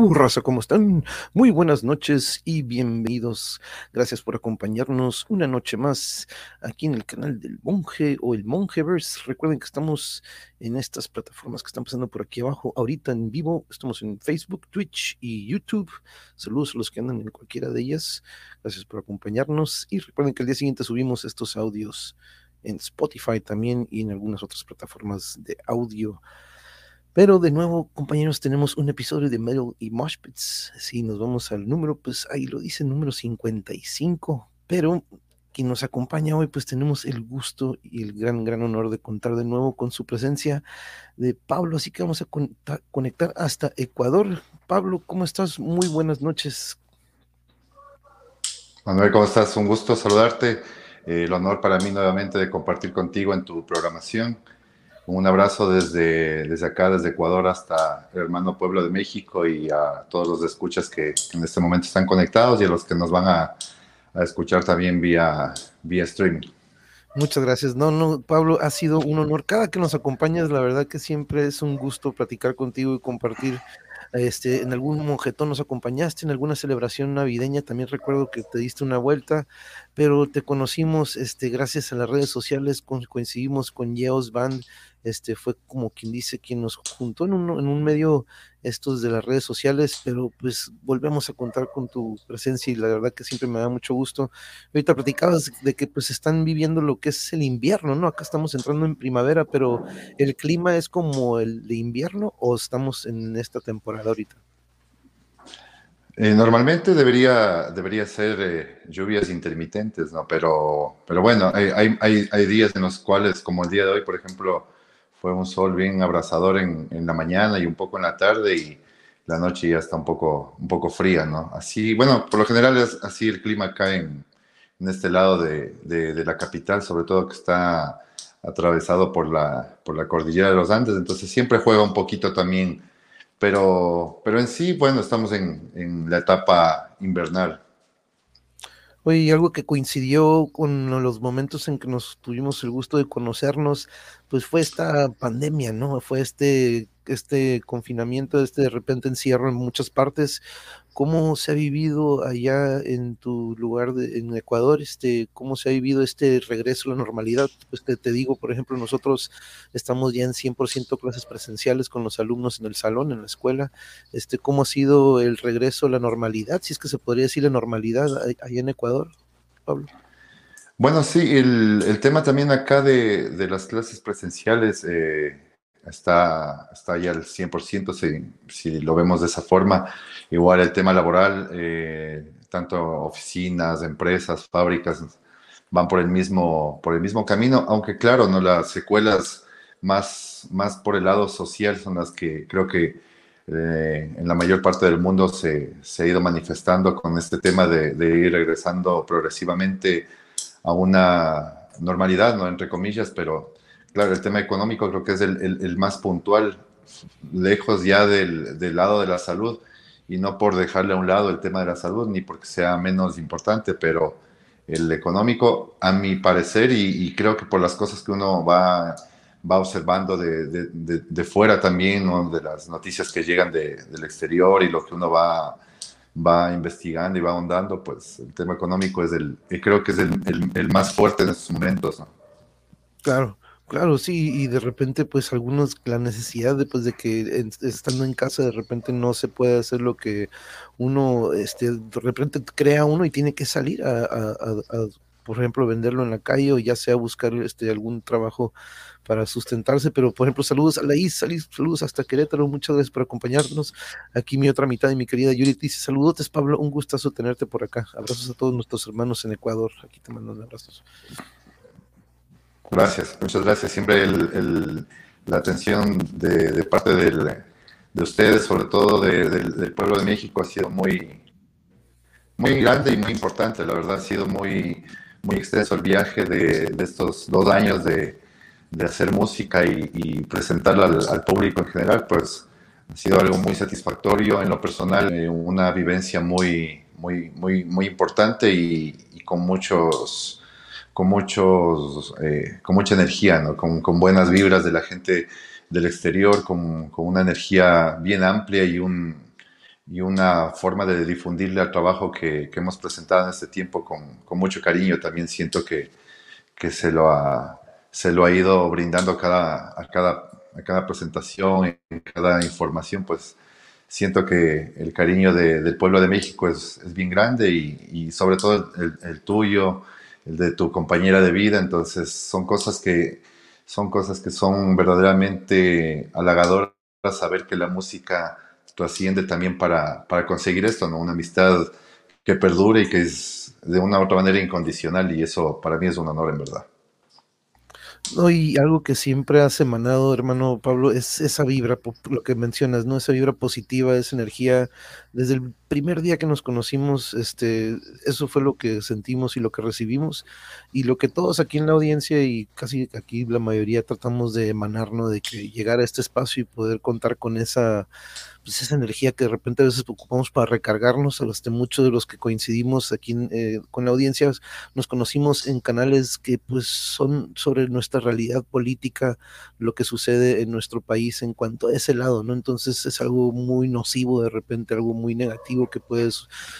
¿Cómo están? Muy buenas noches y bienvenidos. Gracias por acompañarnos una noche más aquí en el canal del Monje o el Monjeverse. Recuerden que estamos en estas plataformas que están pasando por aquí abajo ahorita en vivo. Estamos en Facebook, Twitch y YouTube. Saludos a los que andan en cualquiera de ellas. Gracias por acompañarnos y recuerden que el día siguiente subimos estos audios en Spotify también y en algunas otras plataformas de audio. Pero de nuevo, compañeros, tenemos un episodio de Metal y Moshpits. Si nos vamos al número, pues ahí lo dice, número 55. Pero quien nos acompaña hoy, pues tenemos el gusto y el gran, gran honor de contar de nuevo con su presencia de Pablo. Así que vamos a conectar hasta Ecuador. Pablo, ¿cómo estás? Muy buenas noches. Manuel, ¿cómo estás? Un gusto saludarte. Eh, el honor para mí nuevamente de compartir contigo en tu programación. Un abrazo desde, desde acá, desde Ecuador hasta el hermano pueblo de México y a todos los escuchas que en este momento están conectados y a los que nos van a, a escuchar también vía, vía streaming. Muchas gracias. No, no, Pablo, ha sido un honor. Cada que nos acompañas, la verdad que siempre es un gusto platicar contigo y compartir este, en algún monjetón nos acompañaste, en alguna celebración navideña también recuerdo que te diste una vuelta, pero te conocimos este, gracias a las redes sociales, coincidimos con Yeos Band, este, fue como quien dice, quien nos juntó en un, en un medio estos de las redes sociales, pero pues volvemos a contar con tu presencia y la verdad que siempre me da mucho gusto. Ahorita platicabas de que pues están viviendo lo que es el invierno, ¿no? Acá estamos entrando en primavera, pero ¿el clima es como el de invierno o estamos en esta temporada ahorita? Eh, normalmente debería, debería ser eh, lluvias intermitentes, ¿no? Pero, pero bueno, hay, hay, hay días en los cuales, como el día de hoy, por ejemplo, fue un sol bien abrasador en, en, la mañana y un poco en la tarde y la noche ya está un poco, un poco fría, ¿no? Así, bueno, por lo general es así el clima acá en, en este lado de, de, de, la capital, sobre todo que está atravesado por la, por la cordillera de los Andes, entonces siempre juega un poquito también, pero, pero en sí, bueno, estamos en, en la etapa invernal. Oye, algo que coincidió con los momentos en que nos tuvimos el gusto de conocernos, pues fue esta pandemia, ¿no? Fue este, este confinamiento, este de repente encierro en muchas partes. ¿Cómo se ha vivido allá en tu lugar de, en Ecuador? Este, ¿Cómo se ha vivido este regreso a la normalidad? Pues te, te digo, por ejemplo, nosotros estamos ya en 100% clases presenciales con los alumnos en el salón, en la escuela. Este, ¿Cómo ha sido el regreso a la normalidad? Si es que se podría decir la normalidad allá en Ecuador, Pablo. Bueno, sí, el, el tema también acá de, de las clases presenciales eh, está, está ya al 100% si, si lo vemos de esa forma. Igual el tema laboral, eh, tanto oficinas, empresas, fábricas, van por el mismo, por el mismo camino, aunque claro, no las secuelas más, más por el lado social son las que creo que eh, en la mayor parte del mundo se, se, ha ido manifestando con este tema de, de, ir regresando progresivamente a una normalidad, ¿no? Entre comillas, pero claro, el tema económico creo que es el, el, más puntual, lejos ya del, del lado de la salud y no por dejarle a un lado el tema de la salud, ni porque sea menos importante, pero el económico, a mi parecer, y, creo que por las cosas que uno va, va observando de, de fuera también, ¿no? de las noticias que llegan del exterior y lo que uno va, va investigando y va ahondando, pues el tema económico es el, creo que es el, más fuerte en estos momentos. Claro. Claro, sí, y de repente, pues algunos, la necesidad de, pues, de que estando en casa de repente no se puede hacer lo que uno, este, de repente crea uno y tiene que salir a, a, por ejemplo, venderlo en la calle o ya sea buscar este, algún trabajo para sustentarse, pero por ejemplo, saludos a la IS, saludos hasta Querétaro, muchas gracias por acompañarnos. Aquí mi otra mitad de mi querida Yuri dice, saludotes Pablo, un gustazo tenerte por acá. Abrazos a todos nuestros hermanos en Ecuador, aquí te mando abrazos. Gracias, muchas gracias. Siempre el, la atención de, parte del, de ustedes, sobre todo de, del, pueblo de México, ha sido muy, muy grande y muy importante. La verdad, ha sido muy, muy extenso el viaje de estos dos años de, de hacer música y, presentarla al, público en general. Pues ha sido algo muy satisfactorio en lo personal, eh, una vivencia muy, muy, muy, muy importante y, con muchos con, muchos, eh, con mucha energía, ¿no? con, con, buenas vibras de la gente del exterior, con, con, una energía bien amplia y un, y una forma de difundirle al trabajo que, que hemos presentado en este tiempo con, con mucho cariño. También siento que, que, se, lo ha, se lo ha ido brindando a cada, a cada, a cada presentación, en cada información, pues siento que el cariño de, del pueblo de México es, es bien grande y, y sobre todo el, el, tuyo, el de tu compañera de vida. Entonces son cosas que son cosas que son verdaderamente halagadoras saber que la música trasciende también para, para conseguir esto, ¿no? Una amistad que perdure y que es de una u otra manera incondicional y eso para mí es un honor en verdad. No, y algo que siempre has emanado, hermano Pablo, es esa vibra, lo que mencionas, ¿no? Esa vibra positiva, esa energía. Desde el primer día que nos conocimos, este, eso fue lo que sentimos y lo que recibimos, y lo que todos aquí en la audiencia y casi aquí la mayoría tratamos de emanar, ¿no? De que llegar a este espacio y poder contar con esa pues esa energía que de repente a veces ocupamos para recargarnos, a los de muchos de los que coincidimos aquí eh, con la audiencia, nos conocimos en canales que pues son sobre nuestra realidad política, lo que sucede en nuestro país en cuanto a ese lado, ¿no? Entonces es algo muy nocivo de repente, algo muy negativo que puede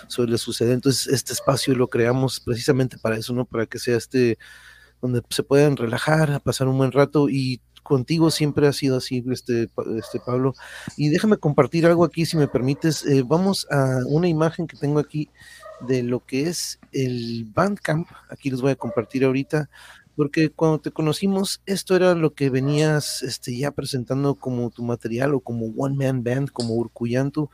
suele suceder. Entonces este espacio lo creamos precisamente para eso, ¿no? Para que sea este donde se puedan relajar, pasar un buen rato y contigo siempre ha sido así, este, este Pablo. Y déjame compartir algo aquí, si me permites. Eh, vamos a una imagen que tengo aquí de lo que es el Bandcamp. Aquí les voy a compartir ahorita porque cuando te conocimos, esto era lo que venías este, ya presentando como tu material o como One Man Band, como Urcuyantu,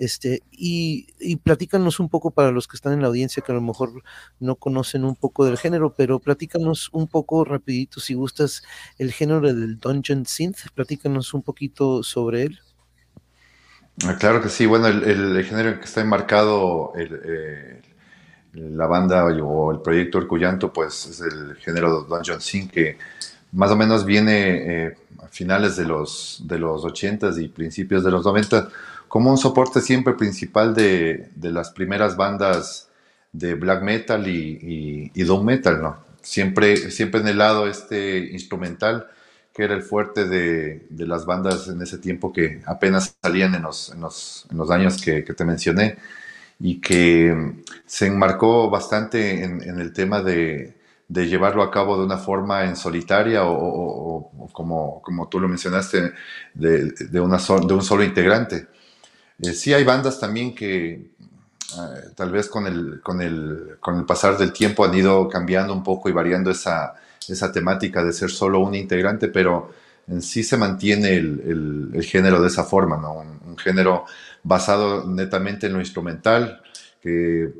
este, y, y, platícanos un poco para los que están en la audiencia que a lo mejor no conocen un poco del género, pero platícanos un poco rapidito si gustas el género del Dungeon Synth, platícanos un poquito sobre él. Ah, claro que sí, bueno, el, género que está enmarcado el, eh, la banda o el proyecto Urcuyanto, pues es el género Dungeon Sync que más o menos viene eh, a finales de los, de los 80s y principios de los 90 como un soporte siempre principal de, de las primeras bandas de black metal y, y, doom metal, ¿no? Siempre, siempre en el lado este instrumental, que era el fuerte de, de las bandas en ese tiempo que apenas salían en los, en los, en los años que, que te mencioné y que se enmarcó bastante en, en el tema de, de, llevarlo a cabo de una forma en solitaria o, o, o como, como tú lo mencionaste, de, una de un solo integrante. Eh, sí hay bandas también que eh, tal vez con el, con, el, con el pasar del tiempo han ido cambiando un poco y variando esa, esa temática de ser solo un integrante, pero en sí se mantiene el, el, género de esa forma, ¿no? un, género basado netamente en lo instrumental, que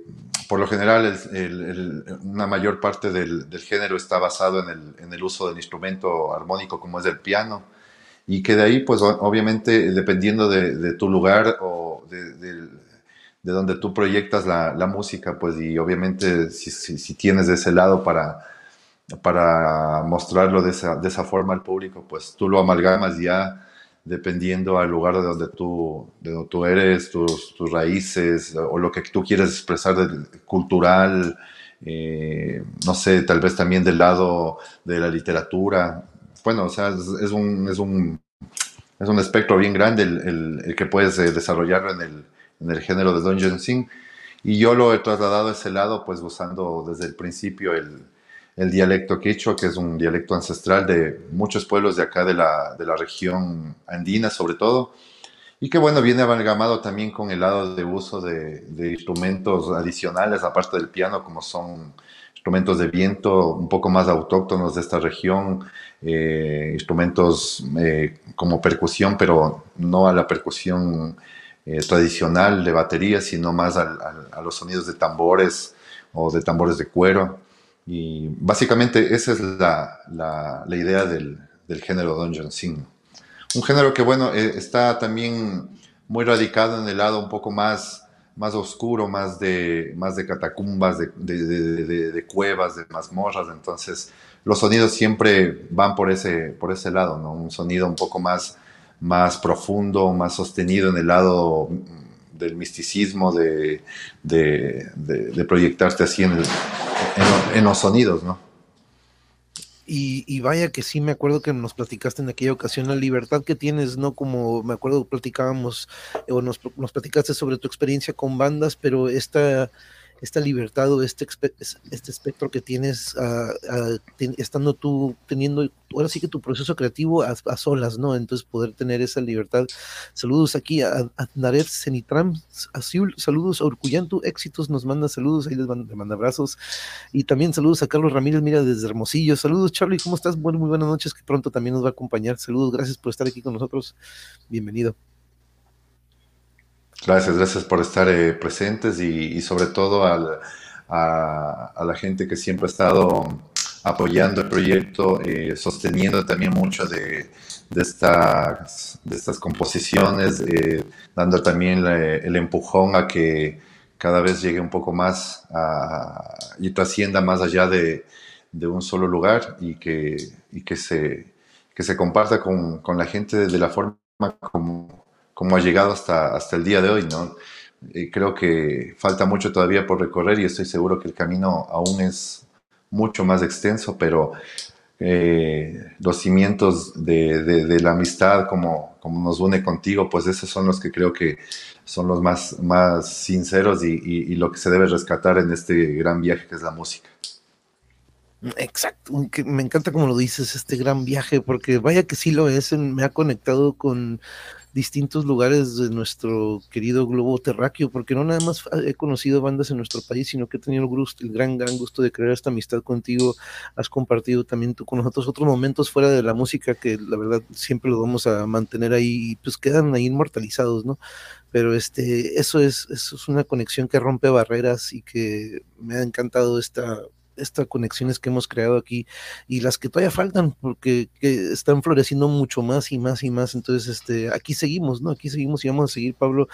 por lo general el, una mayor parte del, del, género está basado en, en el, uso del instrumento armónico como es el piano, y que de ahí, pues obviamente, dependiendo de, tu lugar o de, de, de, donde tú proyectas la, música, pues y obviamente si, tienes de ese lado para, para mostrarlo de esa, de esa forma al público, pues tú lo amalgamas ya dependiendo al lugar de donde tú, de donde tú eres, tus, tus, raíces o lo que tú quieres expresar cultural, eh, no sé, tal vez también del lado de la literatura. Bueno, o sea, es, es un, es, un, es un espectro bien grande el, el, el que puedes eh, desarrollar en el, en el género de Dungeon Sing. Y yo lo he trasladado a ese lado, pues usando desde el principio el, el dialecto quechua, que es un dialecto ancestral de muchos pueblos de acá de la, de la región andina sobre todo, y que bueno, viene amalgamado también con el lado de uso de, de instrumentos adicionales, aparte del piano, como son instrumentos de viento un poco más autóctonos de esta región, eh, instrumentos eh, como percusión, pero no a la percusión eh, tradicional de batería, sino más a, a, a los sonidos de tambores o de tambores de cuero. Y básicamente esa es la, la, la idea del, del, género Dungeon Sing. Un género que, bueno, eh, está también muy radicado en el lado un poco más, más oscuro, más de, más de catacumbas, de, de, de, de cuevas, de mazmorras. Entonces, los sonidos siempre van por ese, por ese lado, ¿no? Un sonido un poco más, más profundo, más sostenido en el lado del misticismo, de, de, de, de así en, los sonidos, ¿no? y, vaya que sí me acuerdo que nos platicaste en aquella ocasión la libertad que tienes, ¿no? Como me acuerdo platicábamos o nos, nos platicaste sobre tu experiencia con bandas, pero esta esta libertad o este, este espectro que tienes uh, estando tú teniendo, ahora sí que tu proceso creativo a, solas, ¿no? Entonces poder tener esa libertad. Saludos aquí a, a Naret Cenitram, saludos a Urcuyantu, éxitos, nos manda saludos, ahí les manda, manda, abrazos. Y también saludos a Carlos Ramírez, mira, desde Hermosillo. Saludos, Charlie, ¿cómo estás? Bueno, muy buenas noches, que pronto también nos va a acompañar. Saludos, gracias por estar aquí con nosotros. Bienvenido. Gracias, gracias por estar eh, presentes y, sobre todo al, a, la gente que siempre ha estado apoyando el proyecto, eh, sosteniendo también mucho de, de, estas, de estas composiciones, eh, dando también el empujón a que cada vez llegue un poco más a, y trascienda más allá de, de, un solo lugar y que, y que, se, que se comparta con, con la gente de la forma como como ha llegado hasta, hasta el día de hoy, ¿no? creo que falta mucho todavía por recorrer y estoy seguro que el camino aún es mucho más extenso, pero eh, los cimientos de, la amistad, como, como nos une contigo, pues esos son los que creo que son los más, más sinceros y, y, y lo que se debe rescatar en este gran viaje que es la música. Exacto, me encanta como lo dices, este gran viaje, porque vaya que sí lo es, me ha conectado con distintos lugares de nuestro querido globo terráqueo, porque no nada más he conocido bandas en nuestro país, sino que he tenido el, gusto, el gran, gran gusto de crear esta amistad contigo. Has compartido también tú con nosotros otros momentos fuera de la música que la verdad siempre lo vamos a mantener ahí y pues quedan ahí inmortalizados, ¿no? Pero este, eso es, eso es una conexión que rompe barreras y que me ha encantado esta estas conexiones que hemos creado aquí y las que todavía faltan porque están floreciendo mucho más y más y más. Entonces, este, aquí seguimos, ¿no? Aquí seguimos y vamos a seguir, Pablo,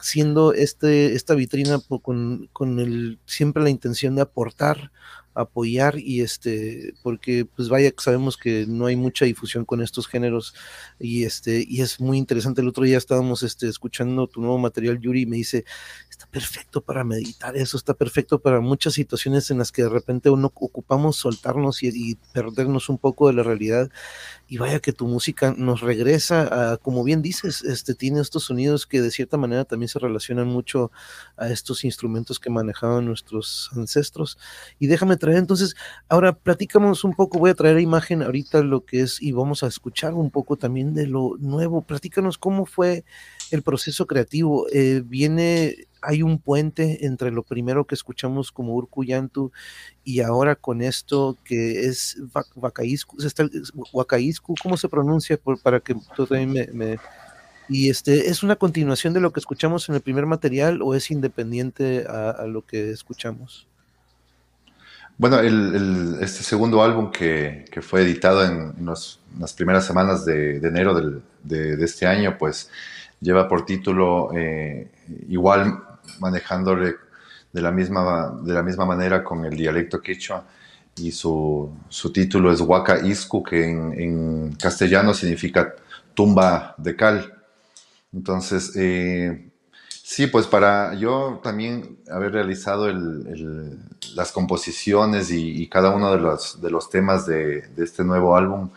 siendo este, esta vitrina con, con el, siempre la intención de aportar apoyar y este porque pues vaya sabemos que no hay mucha difusión con estos géneros y este y es muy interesante. El otro día estábamos este escuchando tu nuevo material Yuri y me dice está perfecto para meditar eso está perfecto para muchas situaciones en las que de repente uno ocupamos soltarnos y, y perdernos un poco de la realidad y vaya que tu música nos regresa a, como bien dices, este, tiene estos sonidos que de cierta manera también se relacionan mucho a estos instrumentos que manejaban nuestros ancestros. Y déjame traer entonces, ahora platicamos un poco, voy a traer a imagen ahorita lo que es y vamos a escuchar un poco también de lo nuevo. Platícanos cómo fue el proceso creativo. Eh, viene hay un puente entre lo primero que escuchamos como Urkuyantu y ahora con esto que es Wakaisku, ¿cómo se pronuncia? para que tú también me, Y este, ¿es una continuación de lo que escuchamos en el primer material o es independiente a, lo que escuchamos? Bueno, este segundo álbum que, fue editado en, las primeras semanas de, enero de, este año, pues lleva por título eh, igual manejándole de la misma, de la misma manera con el dialecto quechua y su, su título es Huaca Iscu, que en, castellano significa tumba de cal. Entonces, eh, sí, pues para yo también haber realizado el, las composiciones y, cada uno de los, de los temas de, de, este nuevo álbum,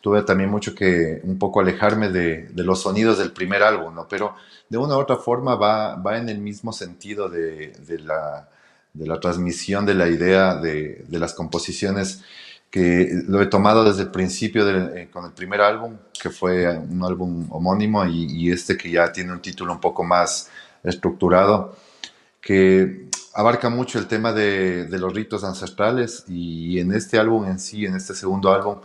tuve también mucho que un poco alejarme de, de los sonidos del primer álbum, ¿no? Pero de una u otra forma va, va en el mismo sentido de, de, la, de la, transmisión de la idea de, las composiciones que lo he tomado desde el principio eh, con el primer álbum, que fue un álbum homónimo, y, y, este que ya tiene un título un poco más estructurado, que abarca mucho el tema de, de los ritos ancestrales y en este álbum en sí, en este segundo álbum,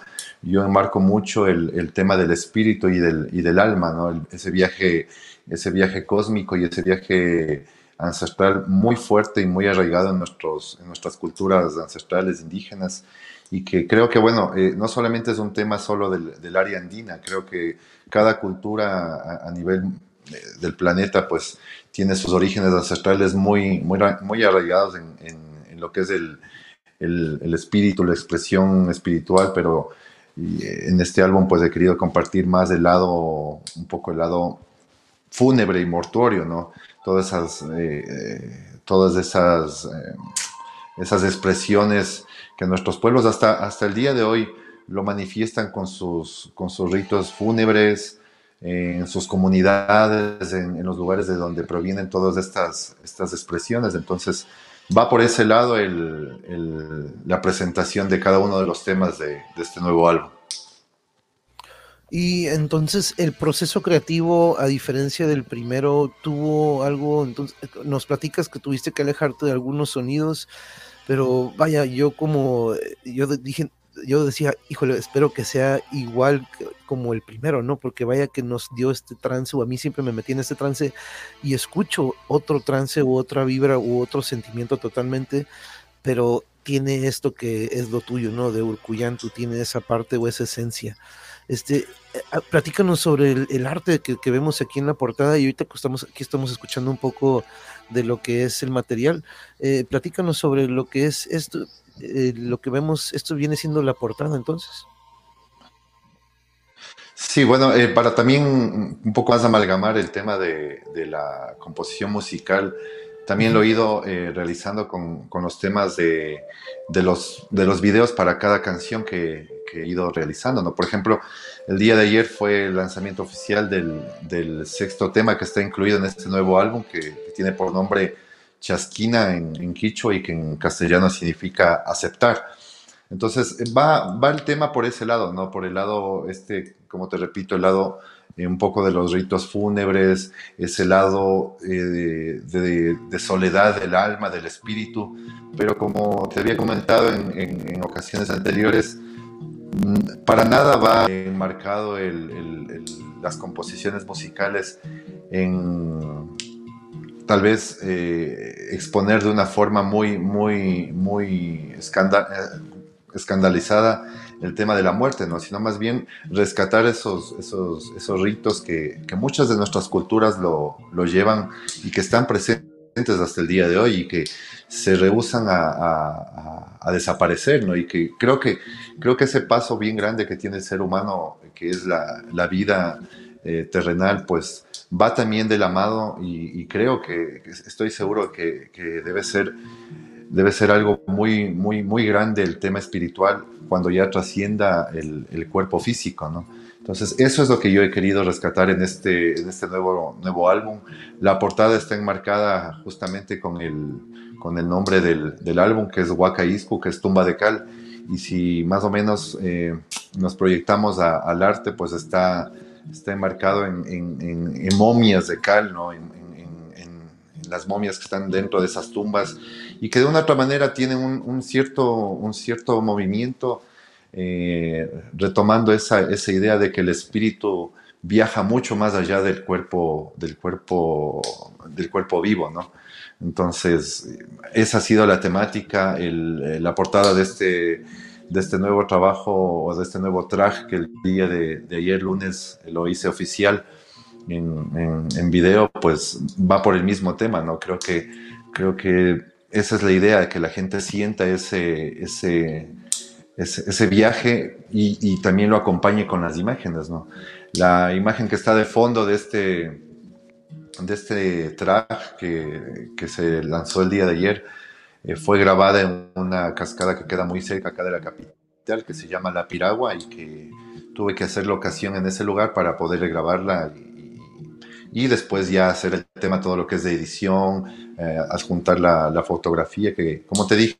yo enmarco mucho el, el tema del espíritu y del, y del alma, ¿no? ese viaje ese viaje cósmico y ese viaje ancestral muy fuerte y muy arraigado en, nuestros, en nuestras culturas ancestrales indígenas y que creo que, bueno, eh, no solamente es un tema solo del, área andina, creo que cada cultura a, nivel eh, del planeta pues tiene sus orígenes ancestrales muy, muy, muy arraigados en, en, lo que es el, el, el, espíritu, la expresión espiritual, pero eh, en este álbum pues he querido compartir más el lado, un poco el lado fúnebre y mortuorio, ¿no? Todas esas, eh, eh, todas esas, esas expresiones que nuestros pueblos hasta, hasta el día de hoy lo manifiestan con sus, con sus ritos fúnebres, en sus comunidades, en, los lugares de donde provienen todas estas, estas expresiones. Entonces, va por ese lado la presentación de cada uno de los temas de, este nuevo álbum. Y entonces el proceso creativo, a diferencia del primero, tuvo algo, entonces nos platicas que tuviste que alejarte de algunos sonidos, pero vaya, yo como, yo dije, yo decía, híjole, espero que sea igual como el primero, ¿no? Porque vaya que nos dio este trance, o a mí siempre me metí en este trance y escucho otro trance u otra vibra u otro sentimiento totalmente, pero tiene esto que es lo tuyo, ¿no? De Urcuyantu, tiene esa parte o esa esencia. Este, eh, platícanos sobre el, arte que, que, vemos aquí en la portada y ahorita que estamos, aquí estamos escuchando un poco de lo que es el material. Eh, platícanos sobre lo que es esto, eh, lo que vemos, esto viene siendo la portada entonces. Sí, bueno, eh, para también un poco más amalgamar el tema de, la composición musical, también lo he ido eh, realizando con, los temas de, los, de los videos para cada canción que, he ido realizando. ¿no? Por ejemplo, el día de ayer fue el lanzamiento oficial del, sexto tema que está incluido en este nuevo álbum que tiene por nombre chasquina en, en, quichua y que en castellano significa aceptar. Entonces va, va el tema por ese lado, ¿no? Por el lado, este, como te repito, el lado eh, un poco de los ritos fúnebres, ese lado eh, de, soledad del alma, del espíritu, pero como te había comentado en, ocasiones anteriores, mm, para nada va enmarcado las composiciones musicales en tal vez eh, exponer de una forma muy, muy, muy eh, escandalizada el tema de la muerte, ¿no? sino más bien rescatar esos, esos, esos ritos que, que, muchas de nuestras culturas lo, lo, llevan y que están presentes hasta el día de hoy y que se rehusan a, a, desaparecer, ¿no? Y que creo, que creo que ese paso bien grande que tiene el ser humano, que es la, la vida eh, terrenal, pues va también del amado y, creo que, estoy seguro que, debe ser debe ser algo muy, muy, muy grande el tema espiritual cuando ya trascienda el, cuerpo físico, ¿no? Entonces, eso es lo que yo he querido rescatar en este, en este nuevo, nuevo álbum. La portada está enmarcada justamente con el, con el nombre del, del álbum, que es Waka que es tumba de cal. Y si más o menos eh, nos proyectamos al arte, pues está está enmarcado en, momias de cal, ¿no? Las momias que están dentro de esas tumbas y que de una otra manera tienen un, cierto, un cierto movimiento, eh, retomando esa, esa idea de que el espíritu viaja mucho más allá del cuerpo, del cuerpo, del cuerpo vivo, ¿no? Entonces, esa ha sido la temática, la portada de este de este nuevo trabajo o de este nuevo track que el día de, ayer lunes lo hice oficial en, en, video, pues va por el mismo tema, ¿no? Creo que, creo que esa es la idea, que la gente sienta ese, ese, ese, viaje y, también lo acompañe con las imágenes, ¿no? La imagen que está de fondo de este, de este track que, que se lanzó el día de ayer, eh, fue grabada en una cascada que queda muy cerca acá de la capital, que se llama La Piragua, y que tuve que hacer locación en ese lugar para poder grabarla y, después ya hacer el tema, todo lo que es de edición, eh, adjuntar la, fotografía, que como te dije,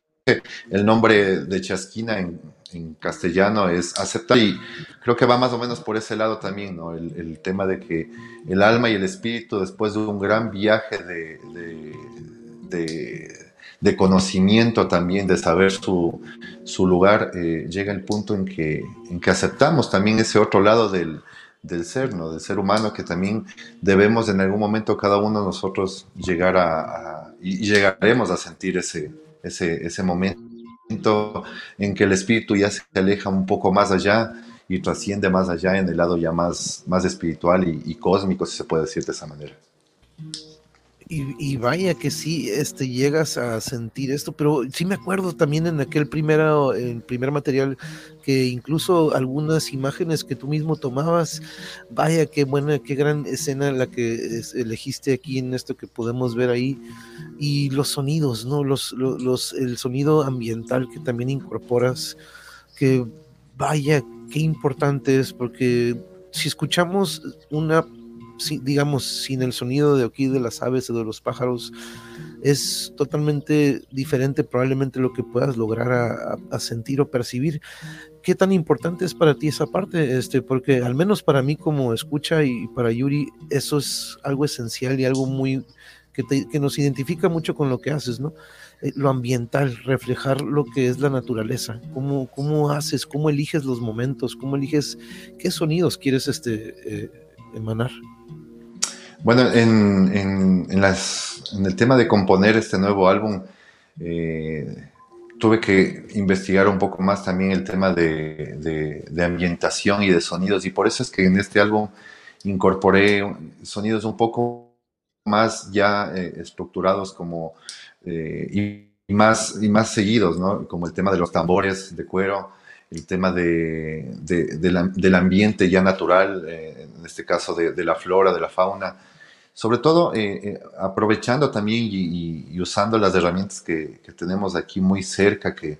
el nombre de Chasquina en, castellano es aceptar y creo que va más o menos por ese lado también, ¿no? El, tema de que el alma y el espíritu, después de un gran viaje de de conocimiento también, de saber su, su lugar, eh, llega el punto en que, en que aceptamos también ese otro lado del, del ser, ¿no? del ser humano, que también debemos en algún momento cada uno de nosotros llegar a, y llegaremos a sentir ese, ese, ese momento en que el espíritu ya se aleja un poco más allá y trasciende más allá en el lado ya más, más espiritual y, y cósmico, si se puede decir de esa manera. Y, vaya que sí, este, llegas a sentir esto, pero sí me acuerdo también en aquel primero, primer material que incluso algunas imágenes que tú mismo tomabas, vaya qué buena, qué gran escena la que elegiste aquí en esto que podemos ver ahí, y los sonidos, ¿no? Los, los, el sonido ambiental que también incorporas, que vaya, qué importante es, porque si escuchamos una, digamos, sin el sonido de aquí de las aves o de los pájaros, es totalmente diferente probablemente lo que puedas lograr a, sentir o percibir. ¿Qué tan importante es para ti esa parte? Este, porque al menos para mí como escucha y para Yuri, eso es algo esencial y algo muy que, que nos identifica mucho con lo que haces, ¿no? Eh, lo ambiental, reflejar lo que es la naturaleza, cómo, cómo haces, cómo eliges los momentos, cómo eliges qué sonidos quieres este, eh, emanar. Bueno, en, en, las, en, el tema de componer este nuevo álbum, eh, tuve que investigar un poco más también el tema de, ambientación y de sonidos, y por eso es que en este álbum incorporé sonidos un poco más ya estructurados como eh, y, más, y más seguidos, ¿no? Como el tema de los tambores de cuero, el tema de, del ambiente ya natural, eh, en este caso de, la flora, de la fauna. Sobre todo eh, aprovechando también y, usando las herramientas que, tenemos aquí muy cerca, que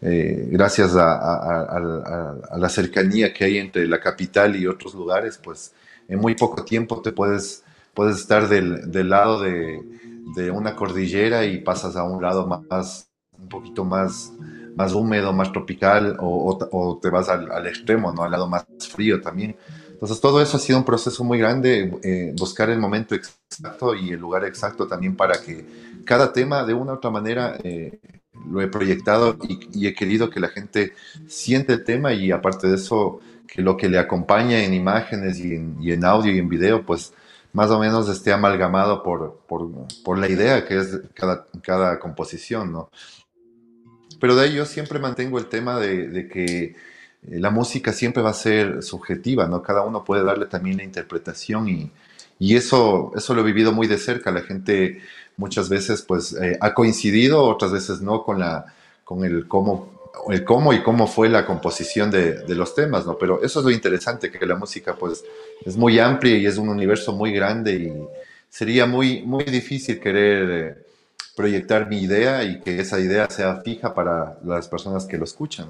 gracias a, a, la cercanía que hay entre la capital y otros lugares, pues en muy poco tiempo te puedes, puedes estar del, del lado de, de una cordillera y pasas a un lado más, un poquito más, más húmedo, más tropical, o, te vas al, extremo, ¿no? Al lado más frío también. Entonces todo eso ha sido un proceso muy grande, eh, buscar el momento exacto y el lugar exacto también para que cada tema de una u otra manera eh, lo he proyectado y, he querido que la gente siente el tema y aparte de eso, que lo que le acompaña en imágenes y en, y en audio y en video, pues más o menos esté amalgamado por, por, la idea que es cada, cada composición, ¿no? Pero de ahí yo siempre mantengo el tema de, que eh, la música siempre va a ser subjetiva, ¿no? Cada uno puede darle también la interpretación y, y eso, eso lo he vivido muy de cerca. La gente muchas veces pues eh, ha coincidido, otras veces no con, la, con el cómo el cómo y cómo fue la composición de, de, los temas, ¿no? Pero eso es lo interesante, que la música pues es muy amplia y es un universo muy grande y sería muy, muy difícil querer eh, proyectar mi idea y que esa idea sea fija para las personas que lo escuchan.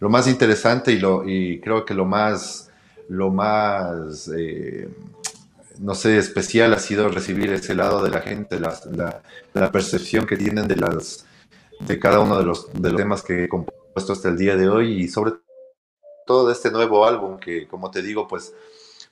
Lo más interesante y, lo, y creo que lo más, lo más eh, no sé, especial ha sido recibir ese lado de la gente, la, la, percepción que tienen de las de cada uno de los, de temas que he compuesto hasta el día de hoy y sobre todo de este nuevo álbum que, como te digo, pues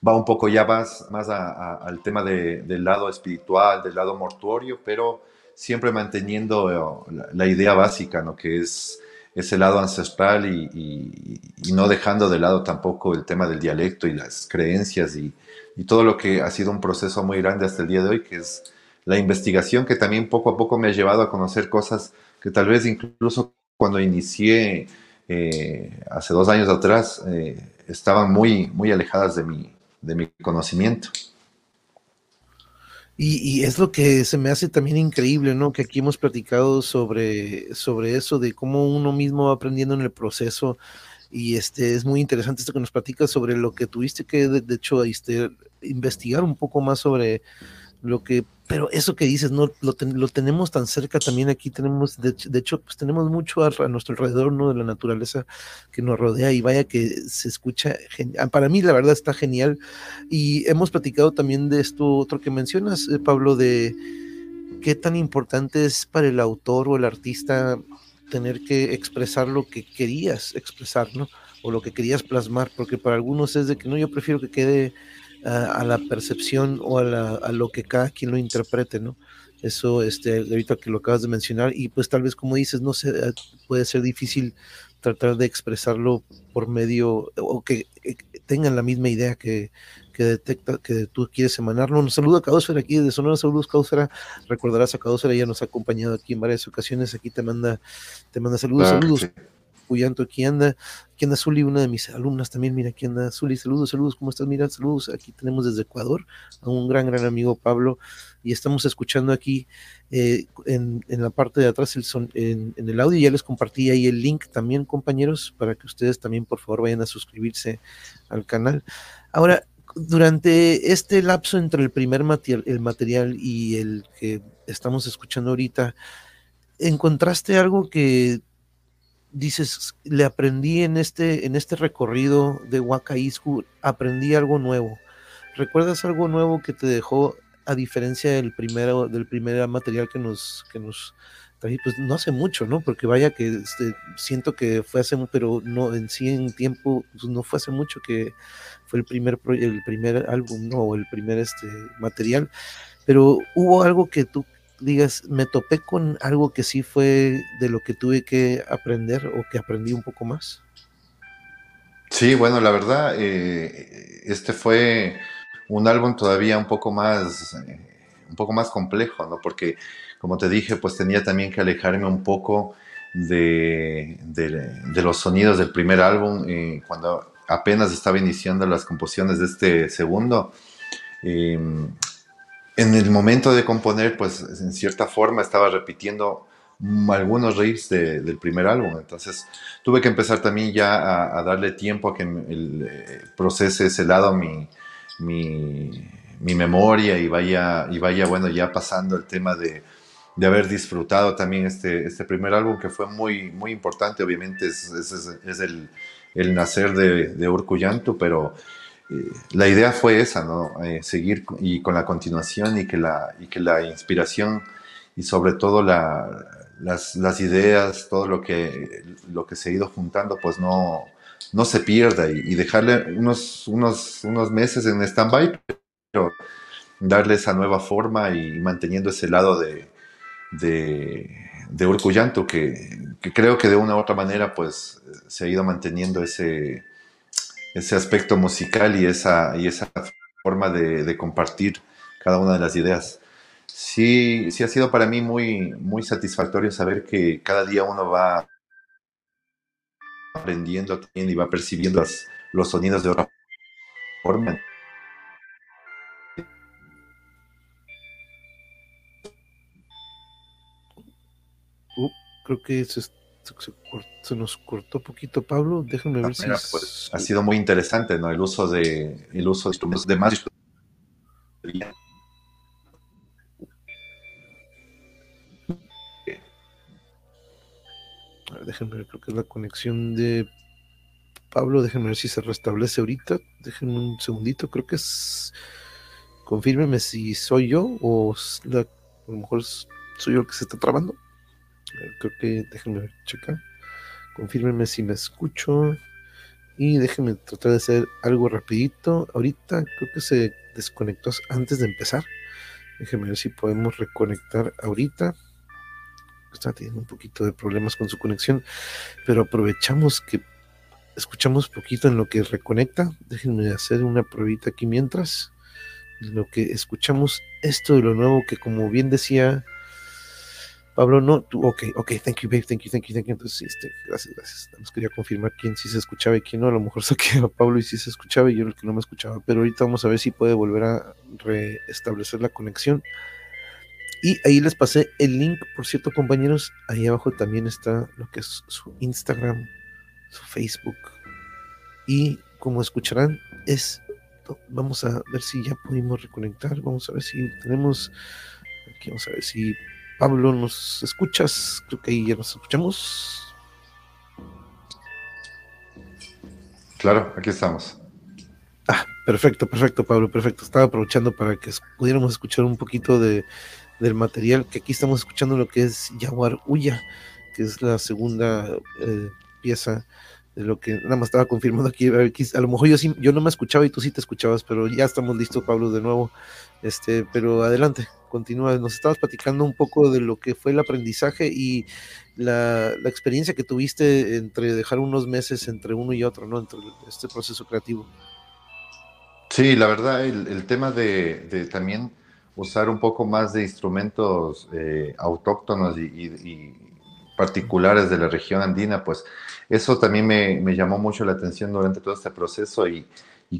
va un poco ya más, más al tema del lado espiritual, del lado mortuorio, pero siempre manteniendo eh, la, idea básica, ¿no? que es ese lado ancestral y, no dejando de lado tampoco el tema del dialecto y las creencias y, todo lo que ha sido un proceso muy grande hasta el día de hoy, que es la investigación que también poco a poco me ha llevado a conocer cosas que tal vez incluso cuando inicié eh, hace dos años atrás eh, estaban muy, muy alejadas de mi, de mi conocimiento. Y, es lo que se me hace también increíble, ¿no? Que aquí hemos platicado sobre, sobre eso, de cómo uno mismo va aprendiendo en el proceso. Y este es muy interesante esto que nos platicas sobre lo que tuviste que, de, hecho, este, investigar un poco más sobre lo que pero eso que dices, no lo, tenemos tan cerca también aquí, tenemos, de, hecho, pues tenemos mucho a, nuestro alrededor, ¿no? De la naturaleza que nos rodea y vaya que se escucha, ah, para mí la verdad está genial. Y hemos platicado también de esto otro que mencionas, eh, Pablo, de qué tan importante es para el autor o el artista tener que expresar lo que querías expresar, ¿no? O lo que querías plasmar, porque para algunos es de que no, yo prefiero que quede a, la percepción o a, lo que cada quien lo interprete, ¿no? Eso, este, ahorita que lo acabas de mencionar, y pues tal vez como dices, no sé, eh, puede ser difícil tratar de expresarlo por medio, o que, tengan la misma idea que, que detecta, que tú quieres emanarlo. Un saludo a Causera aquí de Sonora, saludos Causera, recordarás a Causera, ella nos ha acompañado aquí en varias ocasiones, aquí te manda, te manda saludos, saludos. Cuyanto, aquí anda, aquí anda Zuli, una de mis alumnas también, mira, aquí anda Zuli, saludos, saludos, ¿cómo estás? Mira, saludos, aquí tenemos desde Ecuador a un gran, gran amigo Pablo, y estamos escuchando aquí eh, en, la parte de atrás el son, en, el audio, ya les compartí ahí el link también, compañeros, para que ustedes también, por favor, vayan a suscribirse al canal. Ahora, durante este lapso entre el primer material, el material y el que estamos escuchando ahorita, ¿encontraste algo que dices, le aprendí en este, en este recorrido de Wakaisku, aprendí algo nuevo. ¿Recuerdas algo nuevo que te dejó a diferencia del primero, del primer material que nos, que nos pues no hace mucho, ¿no? Porque vaya que este, siento que fue hace, pero no en sí en tiempo, pues no fue hace mucho que fue el primer, el primer álbum, ¿no? El primer este, material. Pero hubo algo que tú digas, me topé con algo que sí fue de lo que tuve que aprender o que aprendí un poco más. Sí, bueno, la verdad, eh, este fue un álbum todavía un poco más, eh, un poco más complejo, ¿no? Porque, como te dije, pues tenía también que alejarme un poco de, de, los sonidos del primer álbum eh, cuando apenas estaba iniciando las composiciones de este segundo. En el momento de componer, pues en cierta forma estaba repitiendo algunos riffs del primer álbum. Entonces tuve que empezar también ya a, darle tiempo a que el, eh, procese ese lado mi, mi, mi, memoria y vaya, y vaya, bueno, ya pasando el tema de, de, haber disfrutado también este, este primer álbum que fue muy, muy importante. Obviamente es, es, es el, el, nacer de, de Urkuyantu, pero eh, la idea fue esa, ¿no? Eh, seguir y con la continuación y que la, y que la inspiración y sobre todo la, las, las, ideas, todo lo que, lo que se ha ido juntando, pues no, no se pierda y, dejarle unos, unos, unos meses en stand-by, pero darle esa nueva forma y manteniendo ese lado de, de, de Urcuyanto que, que creo que de una u otra manera pues se ha ido manteniendo ese ese aspecto musical y esa, y esa forma de, compartir cada una de las ideas. Sí, sí ha sido para mí muy, muy satisfactorio saber que cada día uno va aprendiendo también y va percibiendo los sonidos de otra forma. Uh, creo que es se, nos cortó poquito, Pablo. Déjenme ver si. Pues, ha sido muy interesante, ¿no? El uso de, el uso de instrumentos de más. déjenme ver, creo que es la conexión de Pablo. Déjenme ver si se restablece ahorita. Déjenme un segundito, creo que es. Confírmeme si soy yo o a lo mejor soy yo el que se está trabando creo que déjenme ver, checa. Confírmenme si me escucho. Y déjenme tratar de hacer algo rapidito. Ahorita creo que se desconectó antes de empezar. Déjenme ver si podemos reconectar ahorita. Está teniendo un poquito de problemas con su conexión. Pero aprovechamos que escuchamos poquito en lo que reconecta. Déjenme hacer una pruebita aquí mientras. En lo que escuchamos esto de lo nuevo que como bien decía Pablo, no, tú, ok, ok, thank you, babe, thank you, thank you, thank you. Entonces, este, gracias, gracias. Nos quería confirmar quién sí se escuchaba y quién no. A lo mejor saqué a Pablo y sí se escuchaba y yo el que no me escuchaba. Pero ahorita vamos a ver si puede volver a restablecer la conexión. Y ahí les pasé el link, por cierto, compañeros. Ahí abajo también está lo que es su Instagram, su Facebook. Y como escucharán, es. Vamos a ver si ya pudimos reconectar. Vamos a ver si tenemos. Aquí vamos a ver si Pablo, ¿nos escuchas? Creo que ahí ya nos escuchamos. Claro, aquí estamos. Ah, perfecto, perfecto, Pablo, perfecto. Estaba aprovechando para que pudiéramos escuchar un poquito de, del material, que aquí estamos escuchando lo que es Jaguar Huya, que es la segunda eh, pieza de lo que nada más estaba confirmando aquí, a, lo mejor yo sí, yo no me escuchaba y tú sí te escuchabas, pero ya estamos listos, Pablo, de nuevo. Este, pero adelante, continúa. Nos estabas platicando un poco de lo que fue el aprendizaje y la, experiencia que tuviste entre dejar unos meses entre uno y otro, ¿no? Entre este proceso creativo. Sí, la verdad, el, tema de, también usar un poco más de instrumentos eh, autóctonos y, particulares de la región andina, pues eso también me, llamó mucho la atención durante todo este proceso y,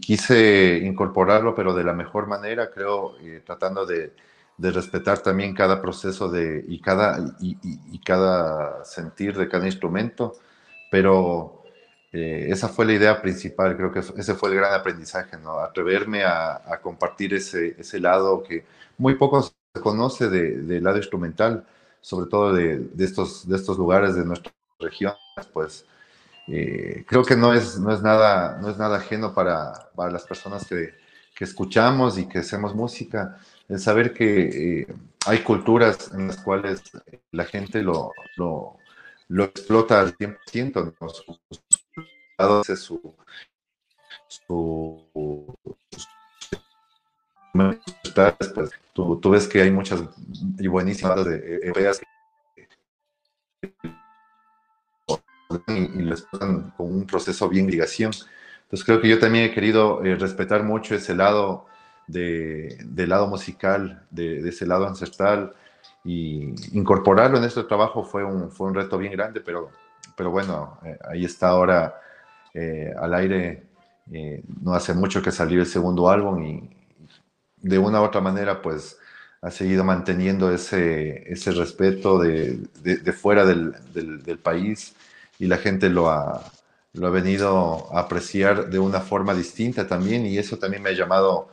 quise incorporarlo, pero de la mejor manera, creo, eh, tratando de, de respetar también cada proceso de, y, cada, y, cada sentir de cada instrumento, pero eh, esa fue la idea principal, creo que ese fue el gran aprendizaje, ¿no? atreverme a, compartir ese, ese, lado que muy poco se conoce del de lado instrumental, sobre todo de, de, estos, de estos lugares de nuestra regiones, pues eh, creo que no es, no, es nada, no es nada ajeno para, para las personas que, que, escuchamos y que hacemos música, el saber que eh, hay culturas en las cuales la gente lo, lo, lo explota al 100%, ¿no? su, su, su, su pues, tú, tú, ves que hay muchas y buenísimas de europeas y, les pasan con un proceso bien ligación. Entonces creo que yo también he querido eh, respetar mucho ese lado de, del lado musical, de, ese lado ancestral y incorporarlo en este trabajo fue un, fue un reto bien grande, pero, pero bueno, eh, ahí está ahora eh, al aire. no hace mucho que salió el segundo álbum y, de una u otra manera, pues ha seguido manteniendo ese, ese respeto de, de, fuera del, del, país y la gente lo ha, lo ha venido a apreciar de una forma distinta también y eso también me ha llamado,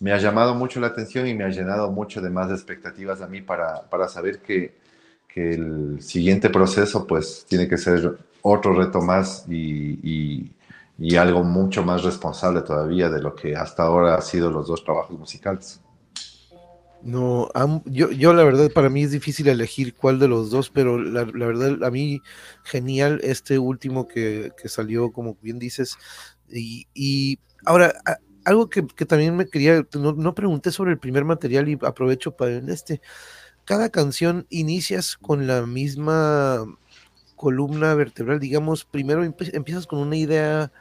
me ha llamado mucho la atención y me ha llenado mucho de más expectativas a mí para, para saber que, que el siguiente proceso pues tiene que ser otro reto más y, y algo mucho más responsable todavía de lo que hasta ahora ha sido los dos trabajos musicales. No, yo, yo la verdad para mí es difícil elegir cuál de los dos, pero la, verdad a mí genial este último que, que salió, como bien dices. Y, y ahora, algo que, también me quería, no, pregunté sobre el primer material y aprovecho para este. Cada canción inicias con la misma columna vertebral, digamos, primero empiezas con una idea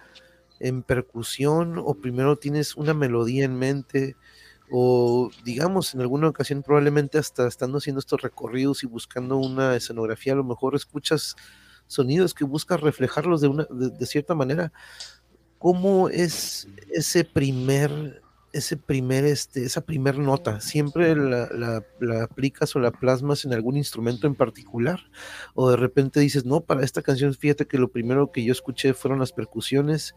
en percusión o primero tienes una melodía en mente o digamos en alguna ocasión probablemente hasta estando haciendo estos recorridos y buscando una escenografía a lo mejor escuchas sonidos que buscas reflejarlos de una de, cierta manera cómo es ese primer ese primer, este, esa primer nota? ¿Siempre la, aplicas o la plasmas en algún instrumento en particular? ¿O de repente dices, no, para esta canción, fíjate que lo primero que yo escuché fueron las percusiones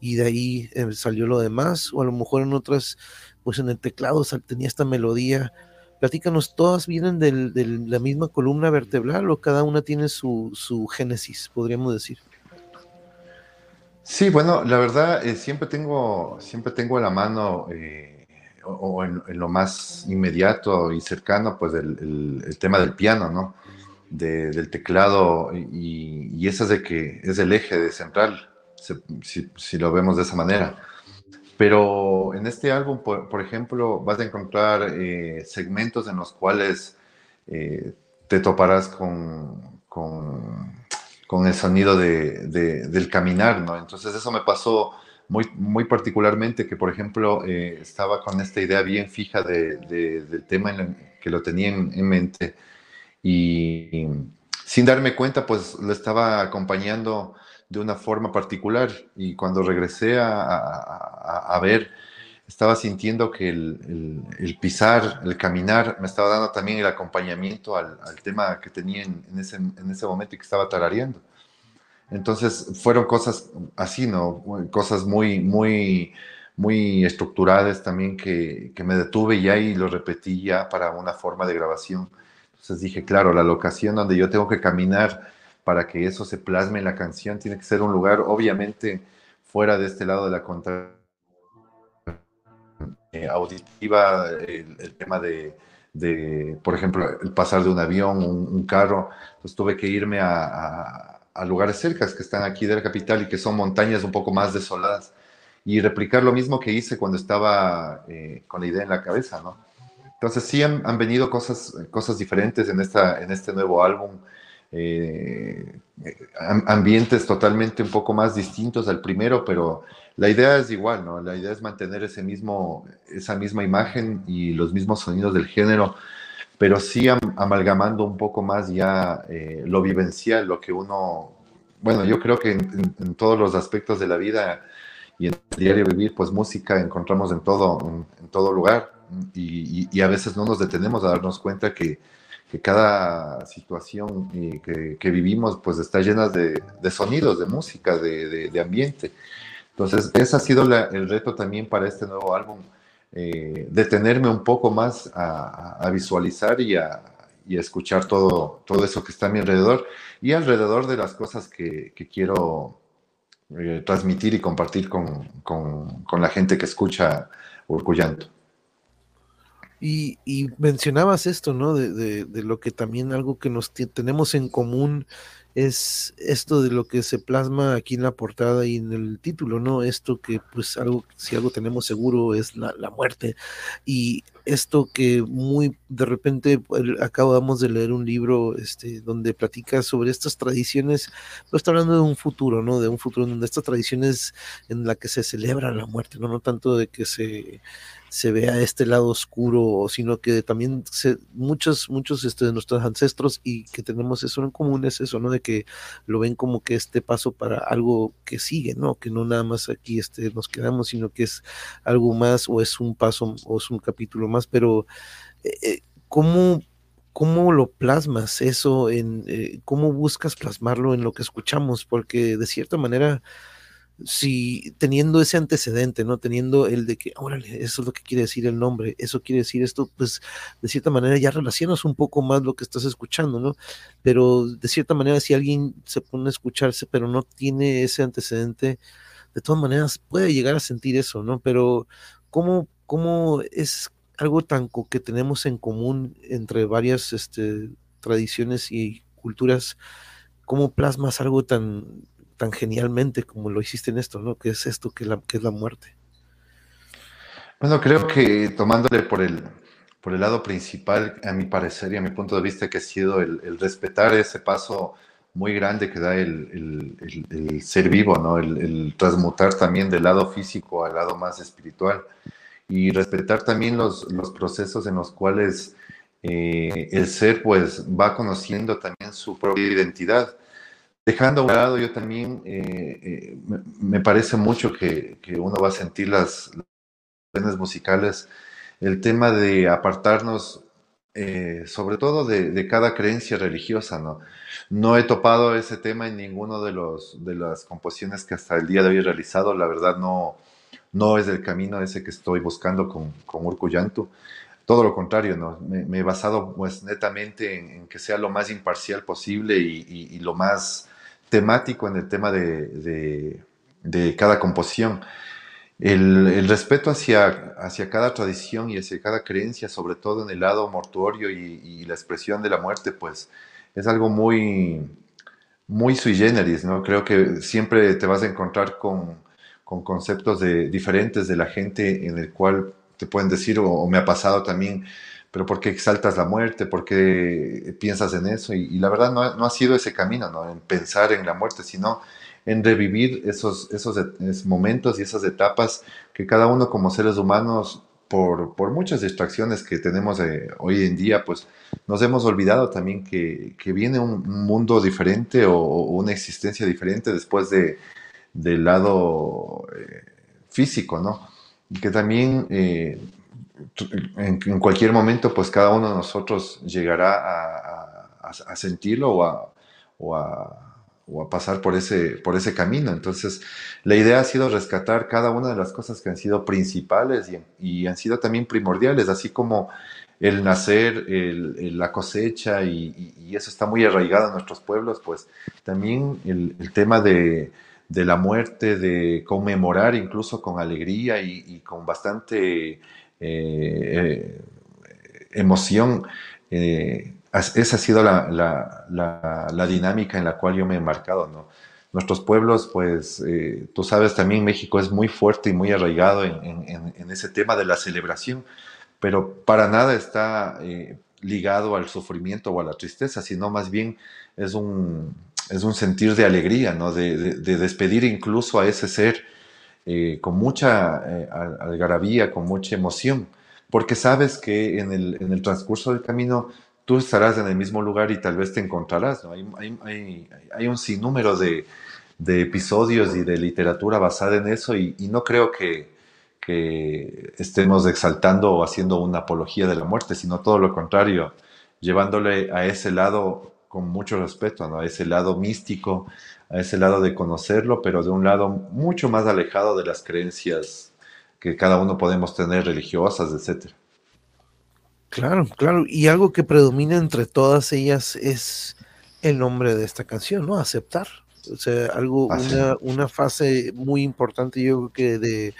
y de ahí eh, salió lo demás? O a lo mejor en otras, pues en el teclado tenía esta melodía. Platícanos, ¿todas vienen de la misma columna vertebral o cada una tiene su, su génesis, podríamos decir? Sí, bueno, la verdad, eh, siempre tengo, siempre tengo a la mano, eh, o, en, lo más inmediato y cercano, pues el, tema del piano, ¿no? del teclado, y, y eso es de que es el eje de central, si, lo vemos de esa manera. Pero en este álbum, por, por ejemplo, vas a encontrar eh, segmentos en los cuales te toparás con, con con el sonido de, del caminar, ¿no? Entonces eso me pasó muy, muy particularmente, que por ejemplo eh, estaba con esta idea bien fija de, del tema que lo tenía en, mente y sin darme cuenta, pues lo estaba acompañando de una forma particular y cuando regresé a, a, a ver, estaba sintiendo que el, el, pisar, el caminar, me estaba dando también el acompañamiento al, al tema que tenía en, en, ese, en, ese, momento y que estaba tarareando. Entonces fueron cosas así, ¿no? Cosas muy, muy, muy estructuradas también que, que me detuve ya y lo repetí ya para una forma de grabación. Entonces dije, claro, la locación donde yo tengo que caminar para que eso se plasme en la canción tiene que ser un lugar, obviamente, fuera de este lado de la contra eh, auditiva, el, tema de, de, por ejemplo, el pasar de un avión, un, carro. Entonces tuve que irme a, a, lugares cercas que están aquí de la capital y que son montañas un poco más desoladas y replicar lo mismo que hice cuando estaba eh, con la idea en la cabeza, ¿no? Entonces sí han, han, venido cosas, cosas diferentes en, esta, en este nuevo álbum, eh, ambientes totalmente un poco más distintos al primero, pero la idea es igual, ¿no? La idea es mantener ese mismo, esa misma imagen y los mismos sonidos del género, pero sí amalgamando un poco más ya eh, lo vivencial, lo que uno, bueno, yo creo que en, todos los aspectos de la vida y en el diario vivir, pues música encontramos en todo, en, todo lugar y, a veces no nos detenemos a darnos cuenta que, cada situación eh, que, vivimos pues está llena de, sonidos, de música, de ambiente. Entonces, ese ha sido el reto también para este nuevo álbum, eh, detenerme un poco más a, visualizar y a, escuchar todo, todo eso que está a mi alrededor y alrededor de las cosas que, quiero eh, transmitir y compartir con, la gente que escucha Urcuyanto. Y, y, mencionabas esto, ¿no? De, de, lo que también algo que nos tenemos en común es esto de lo que se plasma aquí en la portada y en el título, ¿no? Esto que pues algo, si algo tenemos seguro es la, muerte. Y esto que muy de repente acabamos de leer un libro este, donde platica sobre estas tradiciones, pues está hablando de un futuro, ¿no? De un futuro donde estas tradiciones en la que se celebra la muerte, ¿no? No tanto de que se se vea este lado oscuro, sino que también se, muchos, muchos este, de nuestros ancestros y que tenemos eso en común es eso, ¿no? De que lo ven como que este paso para algo que sigue, ¿no? Que no nada más aquí este, nos quedamos, sino que es algo más o es un paso o es un capítulo más, pero eh, ¿cómo, ¿cómo lo plasmas eso en, eh, cómo buscas plasmarlo en lo que escuchamos? Porque de cierta manera si teniendo ese antecedente, ¿no? Teniendo el de que, órale, eso es lo que quiere decir el nombre, eso quiere decir esto, pues de cierta manera ya relacionas un poco más lo que estás escuchando, ¿no? Pero de cierta manera, si alguien se pone a escucharse, pero no tiene ese antecedente, de todas maneras puede llegar a sentir eso, ¿no? Pero ¿cómo, cómo es algo tan que tenemos en común entre varias este, tradiciones y culturas? ¿Cómo plasmas algo tan tan genialmente como lo hiciste en esto, ¿no? Que es esto, que, es la muerte. Bueno, creo que tomándole por el, por el lado principal, a mi parecer y a mi punto de vista, que ha sido el, respetar ese paso muy grande que da el, el, ser vivo, ¿no? El, transmutar también del lado físico al lado más espiritual y respetar también los, los procesos en los cuales eh, el ser pues va conociendo también su propia identidad Dejando a un lado, yo también eh, eh, me, parece mucho que, uno va a sentir las, las musicales, el tema de apartarnos, eh, sobre todo de, cada creencia religiosa, ¿no? No he topado ese tema en ninguno de, los, de las composiciones que hasta el día de hoy he realizado, la verdad no, no es el camino ese que estoy buscando con, con Urcuyantu. Todo lo contrario, ¿no? me, he basado pues netamente en, que sea lo más imparcial posible y lo más temático en el tema de, cada composición. El, respeto hacia, hacia cada tradición y hacia cada creencia, sobre todo en el lado mortuorio y, la expresión de la muerte, pues es algo muy, muy sui generis, ¿no? Creo que siempre te vas a encontrar con, conceptos de, diferentes de la gente en el cual te pueden decir, o me ha pasado también, pero ¿por qué exaltas la muerte? ¿Por qué piensas en eso? Y, la verdad no, no, ha sido ese camino, ¿no? En pensar en la muerte, sino en revivir esos, esos, momentos y esas etapas que cada uno como seres humanos, por, por muchas distracciones que tenemos eh, hoy en día, pues nos hemos olvidado también que, que viene un mundo diferente o, una existencia diferente después de, del lado eh, físico, ¿no? Y que también... Eh, en, cualquier momento, pues cada uno de nosotros llegará a, sentirlo o a, o a, pasar por ese, por ese camino. Entonces, la idea ha sido rescatar cada una de las cosas que han sido principales y, han sido también primordiales, así como el nacer, la cosecha, y, eso está muy arraigado en nuestros pueblos, pues también el, tema de, la muerte, de conmemorar incluso con alegría y con bastante eh, emoción. Eh, esa ha sido la, dinámica en la cual yo me he embarcado, ¿no? Nuestros pueblos, pues, eh, tú sabes, también México es muy fuerte y muy arraigado en, ese tema de la celebración, pero para nada está ligado al sufrimiento o a la tristeza, sino más bien es un, es un sentir de alegría, ¿no? De despedir incluso a ese ser eh, con mucha eh, algarabía, con mucha emoción, porque sabes que en el, en el, transcurso del camino tú estarás en el mismo lugar y tal vez te encontrarás. ¿no? Hay, hay, hay, un sinnúmero de, de, episodios y de literatura basada en eso y, y no creo que, que, estemos exaltando o haciendo una apología de la muerte, sino todo lo contrario, llevándole a ese lado con mucho respeto, ¿no? a ese lado místico, a ese lado de conocerlo, pero de un lado mucho más alejado de las creencias que cada uno podemos tener religiosas, etc. Claro, claro. Y algo que predomina entre todas ellas es el nombre de esta canción, ¿no? Aceptar. O sea, algo, una, una, fase muy importante, yo creo que de,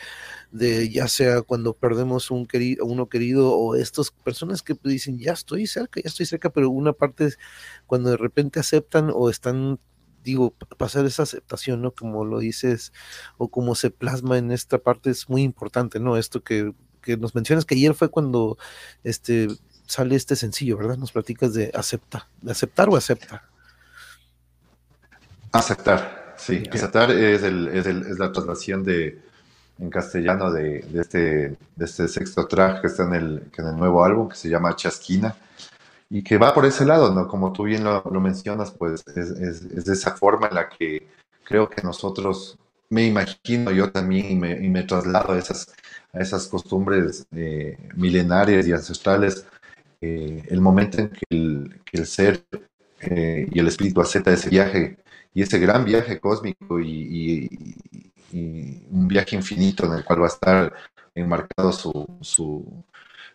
de ya sea cuando perdemos un querido, uno querido o estas personas que dicen, ya estoy cerca, ya estoy cerca, pero una parte es cuando de repente aceptan o están digo, pasar esa aceptación, ¿no? Como lo dices, o como se plasma en esta parte es muy importante, ¿no? Esto que, que nos mencionas que ayer fue cuando este sale este sencillo, ¿verdad? Nos platicas de acepta, de aceptar o acepta. Aceptar, sí. Aceptar es, el, es, el, es, la traslación de, en castellano de, de, este, de este sexto track que está en el, en el nuevo álbum que se llama Chasquina y que va por ese lado, ¿no? Como tú bien lo, mencionas, pues es, es, de esa forma en la que creo que nosotros, me imagino yo también y me, y me traslado a esas, a esas costumbres eh, milenarias y ancestrales, eh, el momento en que el, ser eh, y el espíritu acepta ese viaje y ese gran viaje cósmico y, un viaje infinito en el cual va a estar enmarcado su, su,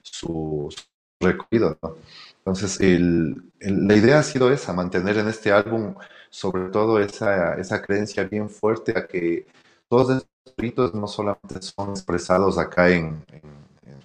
su, recorrido. Entonces, la idea ha sido esa, mantener en este álbum sobre todo esa, esa creencia bien fuerte a que todos estos espíritus no solamente son expresados acá en,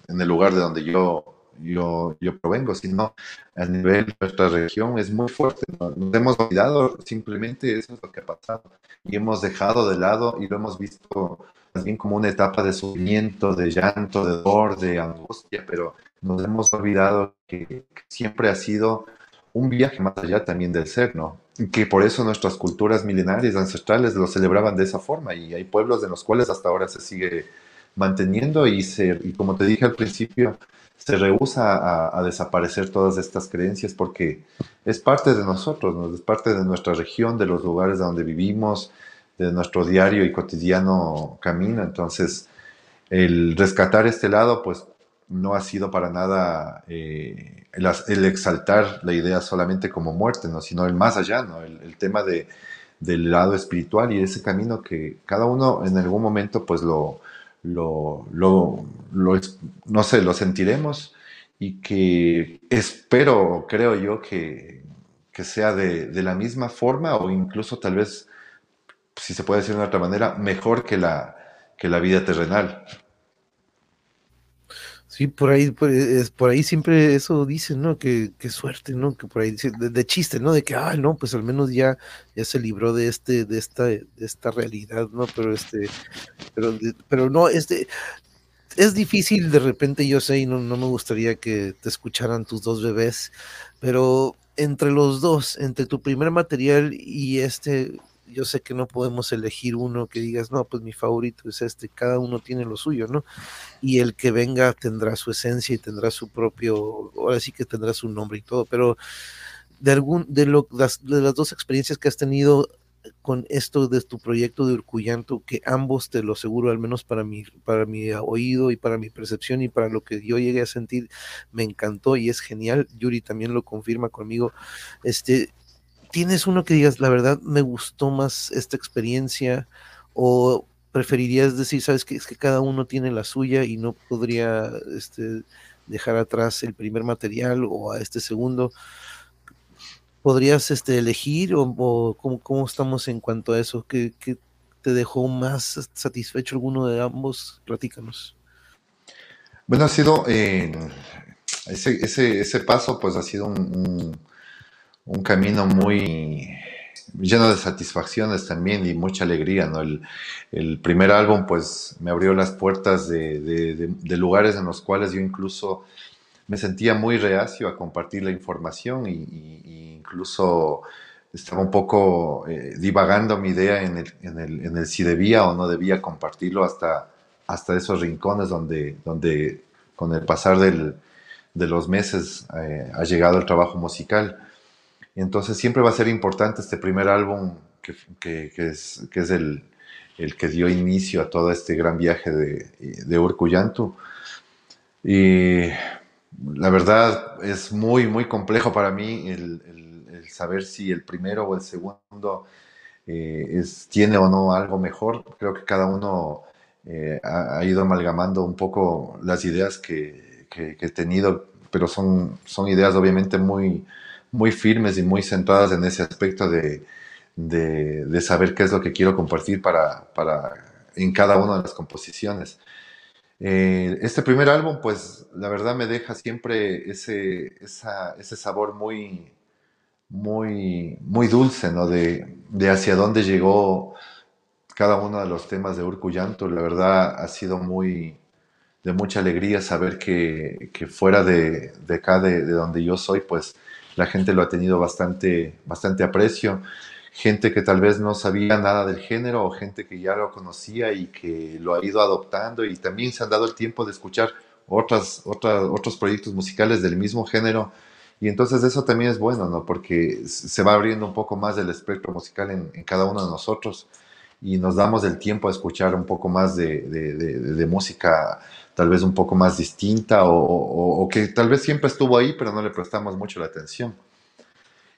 en el lugar de donde yo yo, yo provengo, sino a nivel de nuestra región es muy fuerte. Nos hemos olvidado, simplemente eso es lo que ha pasado. Y hemos dejado de lado y lo hemos visto bien como una etapa de sufrimiento, de llanto, de dolor, de angustia, pero nos hemos olvidado que, siempre ha sido un viaje más allá también del ser, ¿no? Que por eso nuestras culturas milenarias, ancestrales, lo celebraban de esa forma y hay pueblos en los cuales hasta ahora se sigue manteniendo y, se, y como te dije al principio, se rehúsa a, desaparecer todas estas creencias porque es parte de nosotros, es parte de nuestra región, de los lugares donde vivimos, de nuestro diario y cotidiano camino. Entonces, el rescatar este lado, pues no ha sido para nada eh, el, exaltar la idea solamente como muerte, ¿no? sino el más allá, ¿no? el, tema de, del lado espiritual y ese camino que cada uno en algún momento pues lo, lo, lo, no sé, lo sentiremos y que espero, creo yo, que, que sea de, de, la misma forma o incluso tal vez, si se puede decir de otra manera, mejor que la, que la vida terrenal. Sí, por ahí, por, es, por ahí siempre eso dicen, ¿no? Que, que suerte, ¿no? Que por ahí de, de, chiste, ¿no? De que, ah, no, pues al menos ya, ya se libró de este, de esta, de esta realidad, ¿no? Pero este, pero, pero no, este, es difícil de repente, yo sé, y no, no me gustaría que te escucharan tus dos bebés, pero entre los dos, entre tu primer material y este, yo sé que no podemos elegir uno que digas, no, pues mi favorito es este, cada uno tiene lo suyo, ¿no? Y el que venga tendrá su esencia y tendrá su propio, ahora sí que tendrá su nombre y todo, pero de algún, de, lo, las, de las dos experiencias que has tenido con esto de tu proyecto de Urcuyanto, que ambos te lo aseguro, al menos para mi, para mi oído y para mi percepción y para lo que yo llegué a sentir, me encantó y es genial. Yuri también lo confirma conmigo. Este, ¿Tienes uno que digas, la verdad, me gustó más esta experiencia? ¿O preferirías decir, sabes que es que cada uno tiene la suya y no podría este, dejar atrás el primer material o a este segundo? ¿Podrías este, elegir o, cómo, estamos en cuanto a eso? ¿Qué, te dejó más satisfecho alguno de ambos? Platícanos. Bueno, ha sido eh, ese, ese, ese, paso, pues ha sido un camino muy lleno de satisfacciones también y mucha alegría, ¿no? El, primer álbum pues me abrió las puertas de, lugares en los cuales yo incluso me sentía muy reacio a compartir la información y, incluso estaba un poco eh, divagando mi idea en el, en, el, si debía o no debía compartirlo hasta, hasta esos rincones donde, donde con el pasar de los meses eh, ha llegado el trabajo musical. Entonces siempre va a ser importante este primer álbum que, es, que es el, el, que dio inicio a todo este gran viaje de, de Urcuyantu. Y la verdad es muy, muy complejo para mí el, saber si el primero o el segundo eh, tiene o no algo mejor. Creo que cada uno eh, ha, ha, ido amalgamando un poco las ideas que, que, que he tenido pero son, son ideas obviamente muy, muy firmes y muy centradas en ese aspecto de, de, saber qué es lo que quiero compartir para, para en cada una de las composiciones. Eh, este primer álbum, pues la verdad me deja siempre ese, ese sabor muy, muy, muy dulce, ¿no? De, de, hacia dónde llegó cada uno de los temas de Urku Llanto. La verdad ha sido muy, de mucha alegría saber que, que fuera de, de acá, de, de, donde yo soy, pues la gente lo ha tenido bastante, bastante aprecio gente que tal vez no sabía nada del género o gente que ya lo conocía y que lo ha ido adoptando y también se han dado el tiempo de escuchar otras, otras, otros proyectos musicales del mismo género. Y entonces eso también es bueno, ¿no? Porque se va abriendo un poco más el espectro musical en, cada uno de nosotros y nos damos el tiempo a escuchar un poco más de, música tal vez un poco más distinta o, o, que tal vez siempre estuvo ahí, pero no le prestamos mucho la atención.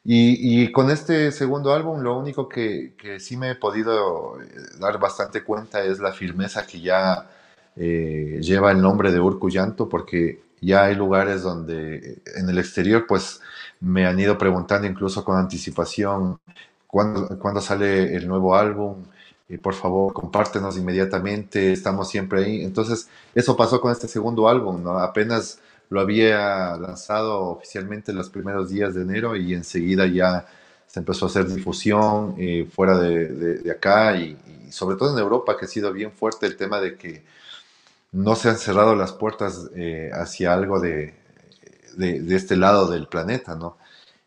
Y, con este segundo álbum, lo único que, sí me he podido eh, dar bastante cuenta es la firmeza que ya eh, lleva el nombre de Urku Llanto, porque ya hay lugares donde eh, en el exterior, pues me han ido preguntando incluso con anticipación cuándo, sale el nuevo álbum. Y por favor, compártenos inmediatamente, estamos siempre ahí. Entonces, eso pasó con este segundo álbum, ¿no? Apenas lo había lanzado oficialmente los primeros días de enero y enseguida ya se empezó a hacer difusión eh, fuera de, acá y, sobre todo en Europa, que ha sido bien fuerte el tema de que no se han cerrado las puertas eh, hacia algo de, de, este lado del planeta, ¿no?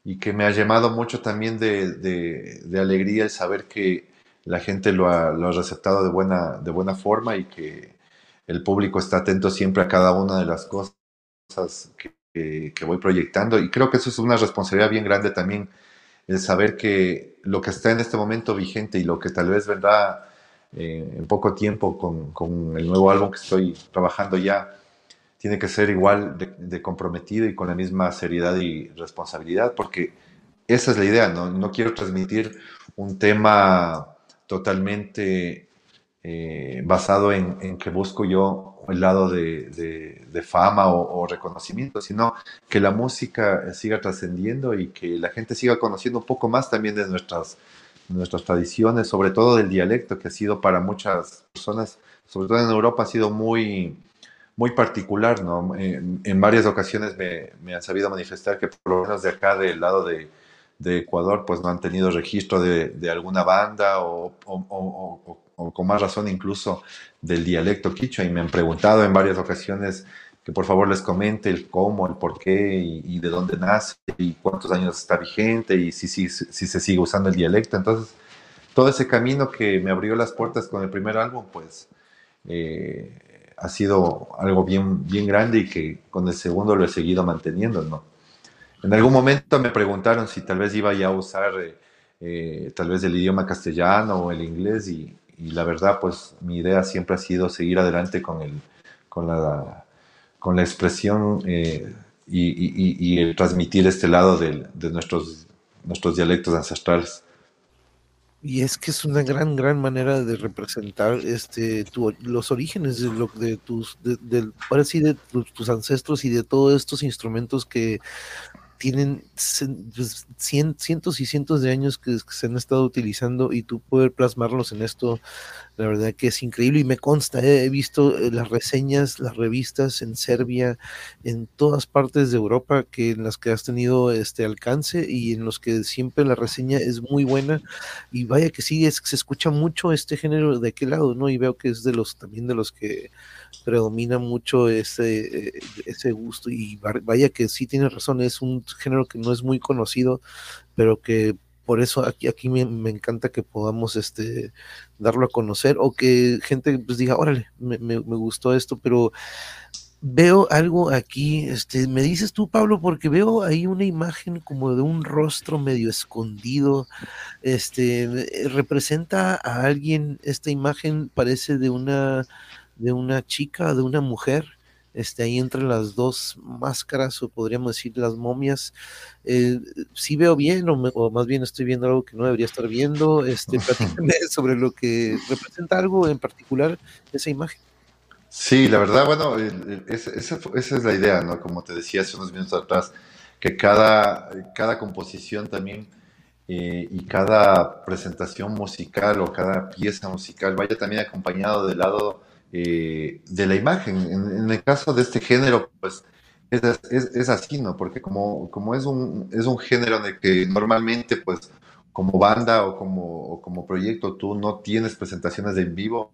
Y que me ha llamado mucho también de, alegría el saber que la gente lo ha, lo ha receptado de buena, de buena forma y que el público está atento siempre a cada una de las cosas que, que, voy proyectando. Y creo que eso es una responsabilidad bien grande también, el saber que lo que está en este momento vigente y lo que tal vez vendrá eh, en poco tiempo con, con, el nuevo álbum que estoy trabajando ya, tiene que ser igual de, de, comprometido y con la misma seriedad y responsabilidad, porque esa es la idea, no, no quiero transmitir un tema totalmente eh, basado en, que busco yo el lado de, fama o, reconocimiento, sino que la música siga trascendiendo y que la gente siga conociendo un poco más también de nuestras, nuestras tradiciones, sobre todo del dialecto, que ha sido para muchas personas, sobre todo en Europa, ha sido muy, muy particular, ¿no? En, varias ocasiones me, me, han sabido manifestar que por lo menos de acá, del lado de, de Ecuador, pues no han tenido registro de, alguna banda o, o, o con más razón incluso del dialecto quichua y me han preguntado en varias ocasiones que por favor les comente el cómo, el por qué y, de dónde nace y cuántos años está vigente y si, si, si, se sigue usando el dialecto. Entonces, todo ese camino que me abrió las puertas con el primer álbum, pues eh, ha sido algo bien, bien grande y que con el segundo lo he seguido manteniendo, ¿no? En algún momento me preguntaron si tal vez iba ya a usar eh, eh, tal vez el idioma castellano o el inglés y, la verdad, pues mi idea siempre ha sido seguir adelante con, el, con, la, con la expresión eh, y, y, transmitir este lado de, nuestros, nuestros dialectos ancestrales. Y es que es una gran, gran manera de representar este, los orígenes de, lo, de tus, de, de, de tus ancestros y de todos estos instrumentos que tienen pues, cientos y cientos de años que, se han estado utilizando y tú poder plasmarlos en esto, la verdad que es increíble y me consta, eh, he visto eh, las reseñas, las revistas en Serbia, en todas partes de Europa que en las que has tenido este alcance y en los que siempre la reseña es muy buena y vaya que sí, es, se escucha mucho este género de aquel lado, ¿no? Y veo que es de los también de los que predomina mucho ese, eh, ese gusto y vaya que sí tiene razón, es un género que no es muy conocido, pero que por eso aquí, aquí me, encanta que podamos este, darlo a conocer o que gente pues diga, órale, me, me, gustó esto, pero veo algo aquí, este, me dices tú, Pablo, porque veo ahí una imagen como de un rostro medio escondido, este, representa a alguien, esta imagen parece de una de una chica, de una mujer, este, ahí entre las dos máscaras, o podríamos decir las momias, eh, si veo bien, o, más bien estoy viendo algo que no debería estar viendo, este, platícame sobre lo que representa algo en particular esa imagen. Sí, la verdad, bueno, esa, es la idea, ¿no? Como te decía hace unos minutos atrás, que cada, cada composición también eh, y cada presentación musical o cada pieza musical vaya también acompañado del lado eh, de la imagen. En, el caso de este género, pues es, es, así, ¿no? Porque como, como es, un, es un género en el que normalmente, pues, como banda o como, o como proyecto, tú no tienes presentaciones en vivo,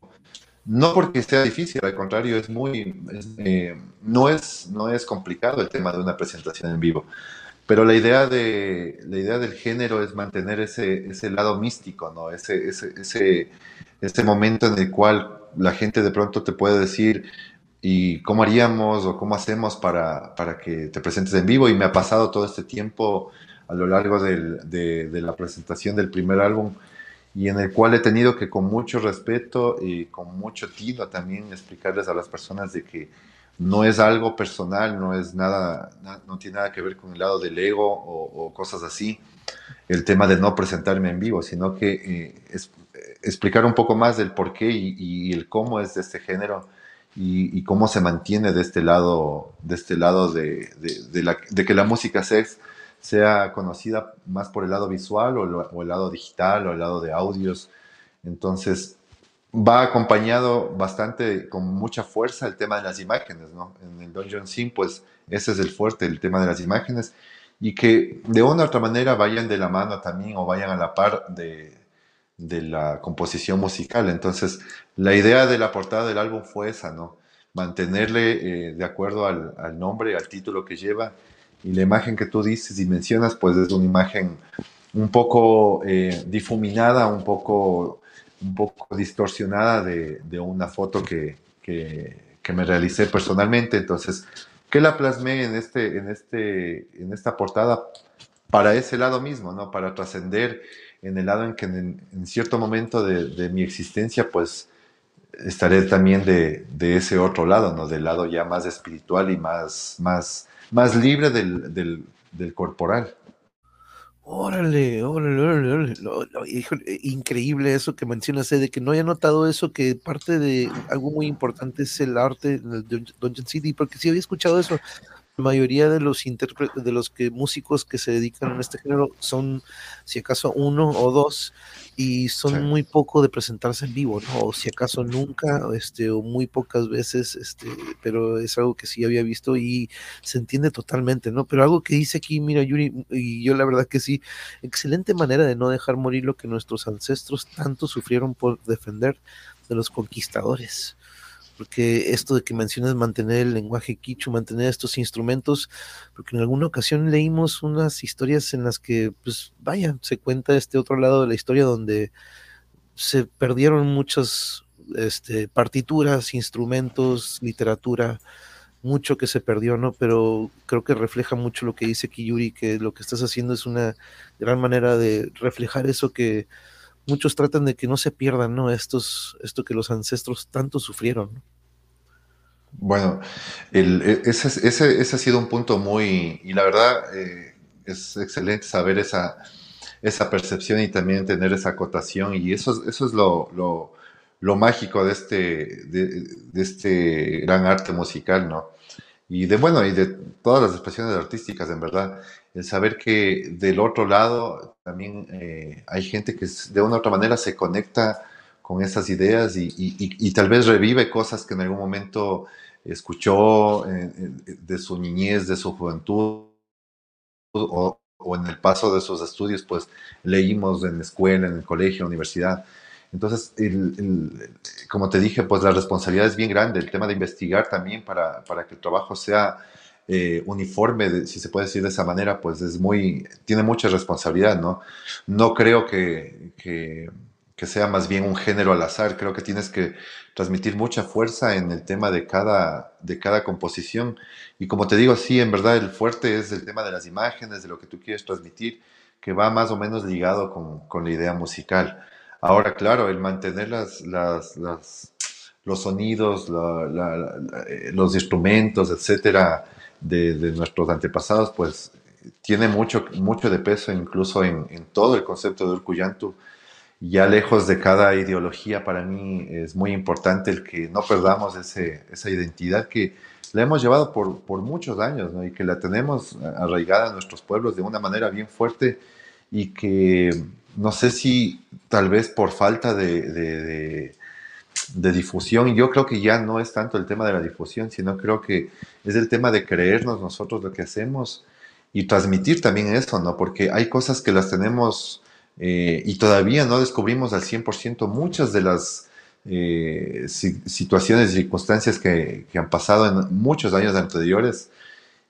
no porque sea difícil, al contrario, es muy, eh, no, es, no es complicado el tema de una presentación en vivo. Pero la idea, de, la idea del género es mantener ese, ese lado místico, ¿no? Ese, ese, ese, ese momento en el cual la gente de pronto te puede decir, ¿y cómo haríamos o cómo hacemos para, para que te presentes en vivo? Y me ha pasado todo este tiempo a lo largo de la presentación del primer álbum y en el cual he tenido que con mucho respeto y con mucho tino también explicarles a las personas de que no es algo personal, no es nada, no tiene nada que ver con el lado del ego o, cosas así, el tema de no presentarme en vivo, sino que eh, es, explicar un poco más del por qué y, el cómo es de este género y, cómo se mantiene de este lado, de este lado de, que la música sex sea conocida más por el lado visual o, el lado digital o el lado de audios. Entonces, va acompañado bastante, con mucha fuerza, el tema de las imágenes, ¿no? En el Dungeon Sim, pues ese es el fuerte, el tema de las imágenes, y que de una u otra manera vayan de la mano también o vayan a la par de, de la composición musical. Entonces, la idea de la portada del álbum fue esa, ¿no? Mantenerle eh, de acuerdo al, nombre, al título que lleva, y la imagen que tú dices y mencionas, pues es una imagen un poco eh, difuminada, un poco, un poco distorsionada de, una foto que, que, que, me realicé personalmente. Entonces, que la plasmé en, este, en, este, en esta portada para ese lado mismo, ¿no? Para trascender en el lado en que en, cierto momento de, de, mi existencia, pues estaré también de, de, ese otro lado, ¿no? Del lado ya más espiritual y más, más más libre del, del, corporal. Órale, órale, órale, increíble eso que mencionas, de que no haya notado eso, que parte de algo muy importante es el arte de Dungeon City, porque sí había escuchado eso. La mayoría de los de los que músicos que se dedican a este género son, si acaso, uno o dos, y son muy poco de presentarse en vivo, ¿no? O si acaso nunca, este, o muy pocas veces, este, pero es algo que sí había visto y se entiende totalmente, ¿no? Pero algo que dice aquí, mira, Yuri, y yo la verdad que sí, excelente manera de no dejar morir lo que nuestros ancestros tanto sufrieron por defender de los conquistadores porque esto de que mencionas mantener el lenguaje quichu, mantener estos instrumentos, porque en alguna ocasión leímos unas historias en las que, pues vaya, se cuenta este otro lado de la historia donde se perdieron muchas este, partituras, instrumentos, literatura, mucho que se perdió, ¿no? Pero creo que refleja mucho lo que dice Kiyuri, que lo que estás haciendo es una gran manera de reflejar eso que muchos tratan de que no se pierdan, ¿no? Estos, esto que los ancestros tanto sufrieron. Bueno, e, ese, ese, ese, ha sido un punto muy, y la verdad eh, es excelente saber esa, esa percepción y también tener esa acotación, y eso, eso es lo, lo, lo mágico de este, de, de, este gran arte musical, ¿no? Y de, bueno, y de todas las expresiones artísticas, en verdad el saber que del otro lado también eh, hay gente que de una u otra manera se conecta con esas ideas y, tal vez revive cosas que en algún momento escuchó de su niñez, de su juventud o, en el paso de sus estudios, pues leímos en la escuela, en el colegio, universidad. Entonces, como te dije, pues la responsabilidad es bien grande, el tema de investigar también para, para que el trabajo sea eh, uniforme, si se puede decir de esa manera, pues es muy, tiene mucha responsabilidad, ¿no? No creo que, que, sea más bien un género al azar, creo que tienes que transmitir mucha fuerza en el tema de cada, de cada composición. Y como te digo, sí, en verdad el fuerte es el tema de las imágenes, de lo que tú quieres transmitir, que va más o menos ligado con, con la idea musical. Ahora, claro, el mantener las, los sonidos, eh, los instrumentos, etcétera, de, nuestros antepasados, pues tiene mucho, mucho de peso incluso en, todo el concepto de Urkuyantu. ya lejos de cada ideología, para mí es muy importante el que no perdamos ese, esa identidad que la hemos llevado por, por muchos años ¿no? y que la tenemos arraigada en nuestros pueblos de una manera bien fuerte y que no sé si tal vez por falta de, difusión, yo creo que ya no es tanto el tema de la difusión, sino creo que es el tema de creernos nosotros lo que hacemos y transmitir también eso, ¿no? Porque hay cosas que las tenemos eh, y todavía no descubrimos al 100% muchas de las eh, situaciones y circunstancias que, que, han pasado en muchos años anteriores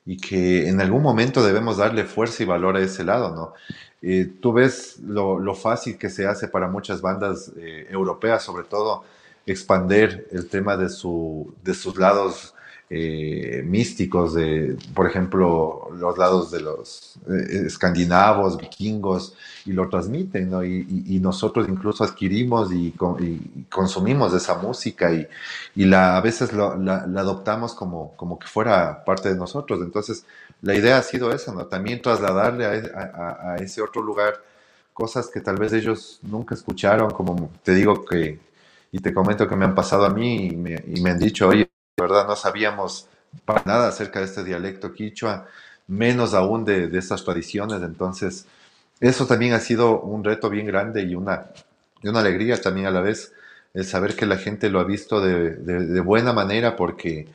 y que en algún momento debemos darle fuerza y valor a ese lado, ¿no? Eh, tú ves lo, lo, fácil que se hace para muchas bandas europeas, sobre todo, expander el tema de, su, de sus lados eh, místicos de, por ejemplo, los lados de los eh, escandinavos, vikingos, y lo transmiten, ¿no? Y, nosotros incluso adquirimos y, consumimos esa música y, la, a veces la, adoptamos como, como que fuera parte de nosotros. Entonces, la idea ha sido esa, ¿no? También trasladarle a, ese otro lugar cosas que tal vez ellos nunca escucharon, como te digo que, y te comento que me han pasado a mí y me, y me han dicho, oye, verdad no sabíamos para nada acerca de este dialecto quichua, menos aún de, de estas tradiciones. Entonces, eso también ha sido un reto bien grande y una, y una alegría también a la vez, el saber que la gente lo ha visto de, de, buena manera porque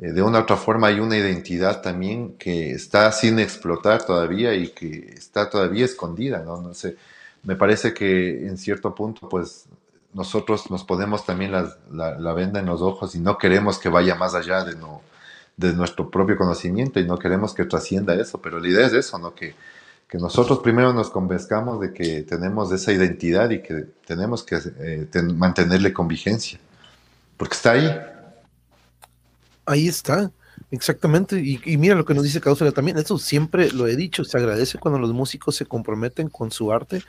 eh, de una u otra forma hay una identidad también que está sin explotar todavía y que está todavía escondida, ¿no? No sé, me parece que en cierto punto, pues nosotros nos ponemos también la, la, venda en los ojos y no queremos que vaya más allá de, no, de nuestro propio conocimiento y no queremos que trascienda eso, pero la idea es eso, ¿no? Que, que nosotros primero nos convenzcamos de que tenemos esa identidad y que tenemos que eh, mantenerle con vigencia, porque está ahí. Ahí está. Exactamente, y, mira lo que nos dice Cáusula también, eso siempre lo he dicho, se agradece cuando los músicos se comprometen con su arte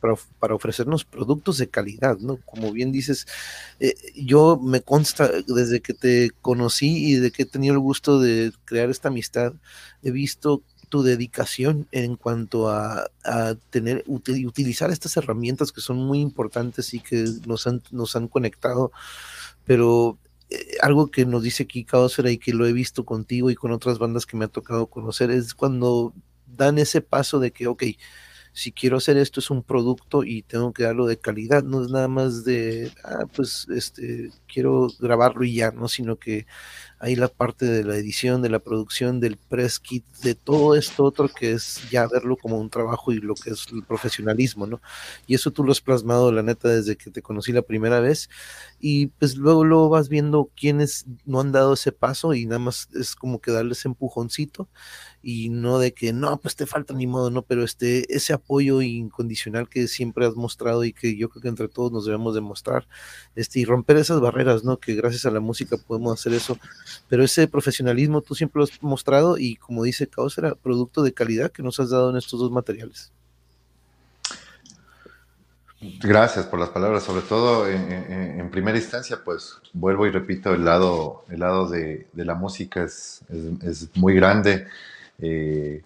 para, ofrecernos productos de calidad, ¿no? Como bien dices, eh, yo me consta desde que te conocí y de que he tenido el gusto de crear esta amistad, he visto tu dedicación en cuanto a, tener utilizar estas herramientas que son muy importantes y que nos han, nos han conectado, pero eh, algo que nos dice aquí Caosfera y que lo he visto contigo y con otras bandas que me ha tocado conocer es cuando dan ese paso de que, ok, si quiero hacer esto es un producto y tengo que darlo de calidad, no es nada más de, ah, pues, este, quiero grabarlo y ya, ¿no? Sino que hay la parte de la edición, de la producción, del press kit, de todo esto otro que es ya verlo como un trabajo y lo que es el profesionalismo, ¿no? Y eso tú lo has plasmado, la neta, desde que te conocí la primera vez. Y pues luego, luego vas viendo quiénes no han dado ese paso y nada más es como que darles empujoncito y no de que no, pues te falta ni modo, ¿no? Pero este, ese apoyo incondicional que siempre has mostrado y que yo creo que entre todos nos debemos demostrar, este, y romper esas barreras, ¿no? Que gracias a la música podemos hacer eso pero ese profesionalismo tú siempre lo has mostrado y como dice Caos, era producto de calidad que nos has dado en estos dos materiales. Gracias por las palabras, sobre todo en, primera instancia, pues vuelvo y repito, el lado, el lado de, la música es, es, muy grande, eh,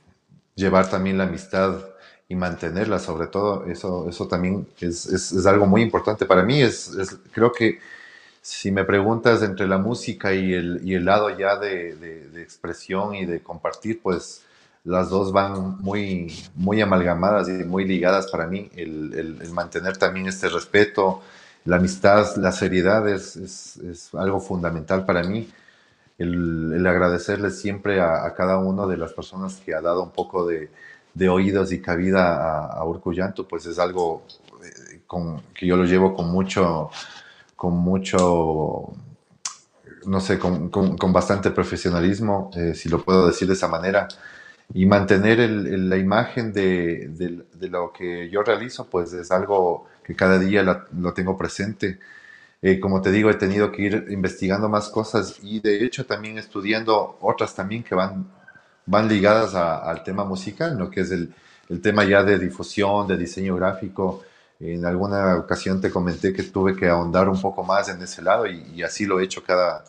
llevar también la amistad y mantenerla, sobre todo, eso, eso también es, es algo muy importante para mí, es, creo que si me preguntas entre la música y el, y el lado ya de, de, expresión y de compartir, pues las dos van muy, muy amalgamadas y muy ligadas para mí. El, el, mantener también este respeto, la amistad, la seriedad es, es, es algo fundamental para mí. El, agradecerle siempre a, a, cada una de las personas que ha dado un poco de, de oídos y cabida a, a Urcuyanto, pues es algo eh, con, que yo lo llevo con mucho con mucho, no sé, con, con, bastante profesionalismo, eh, si lo puedo decir de esa manera, y mantener el, la imagen de, de, lo que yo realizo, pues es algo que cada día lo tengo presente. Eh, como te digo, he tenido que ir investigando más cosas y de hecho también estudiando otras también que van, van ligadas al tema musical, ¿no? que es el, el tema ya de difusión, de diseño gráfico, en alguna ocasión te comenté que tuve que ahondar un poco más en ese lado y, así lo he hecho cada,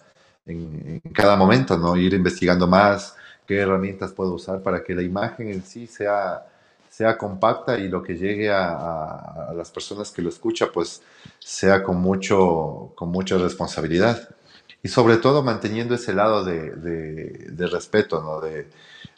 en, cada momento, ¿no? Ir investigando más qué herramientas puedo usar para que la imagen en sí sea, sea compacta y lo que llegue a, las personas que lo escuchan, pues sea con, mucho, con mucha responsabilidad. Y sobre todo manteniendo ese lado de, de, respeto, ¿no? de,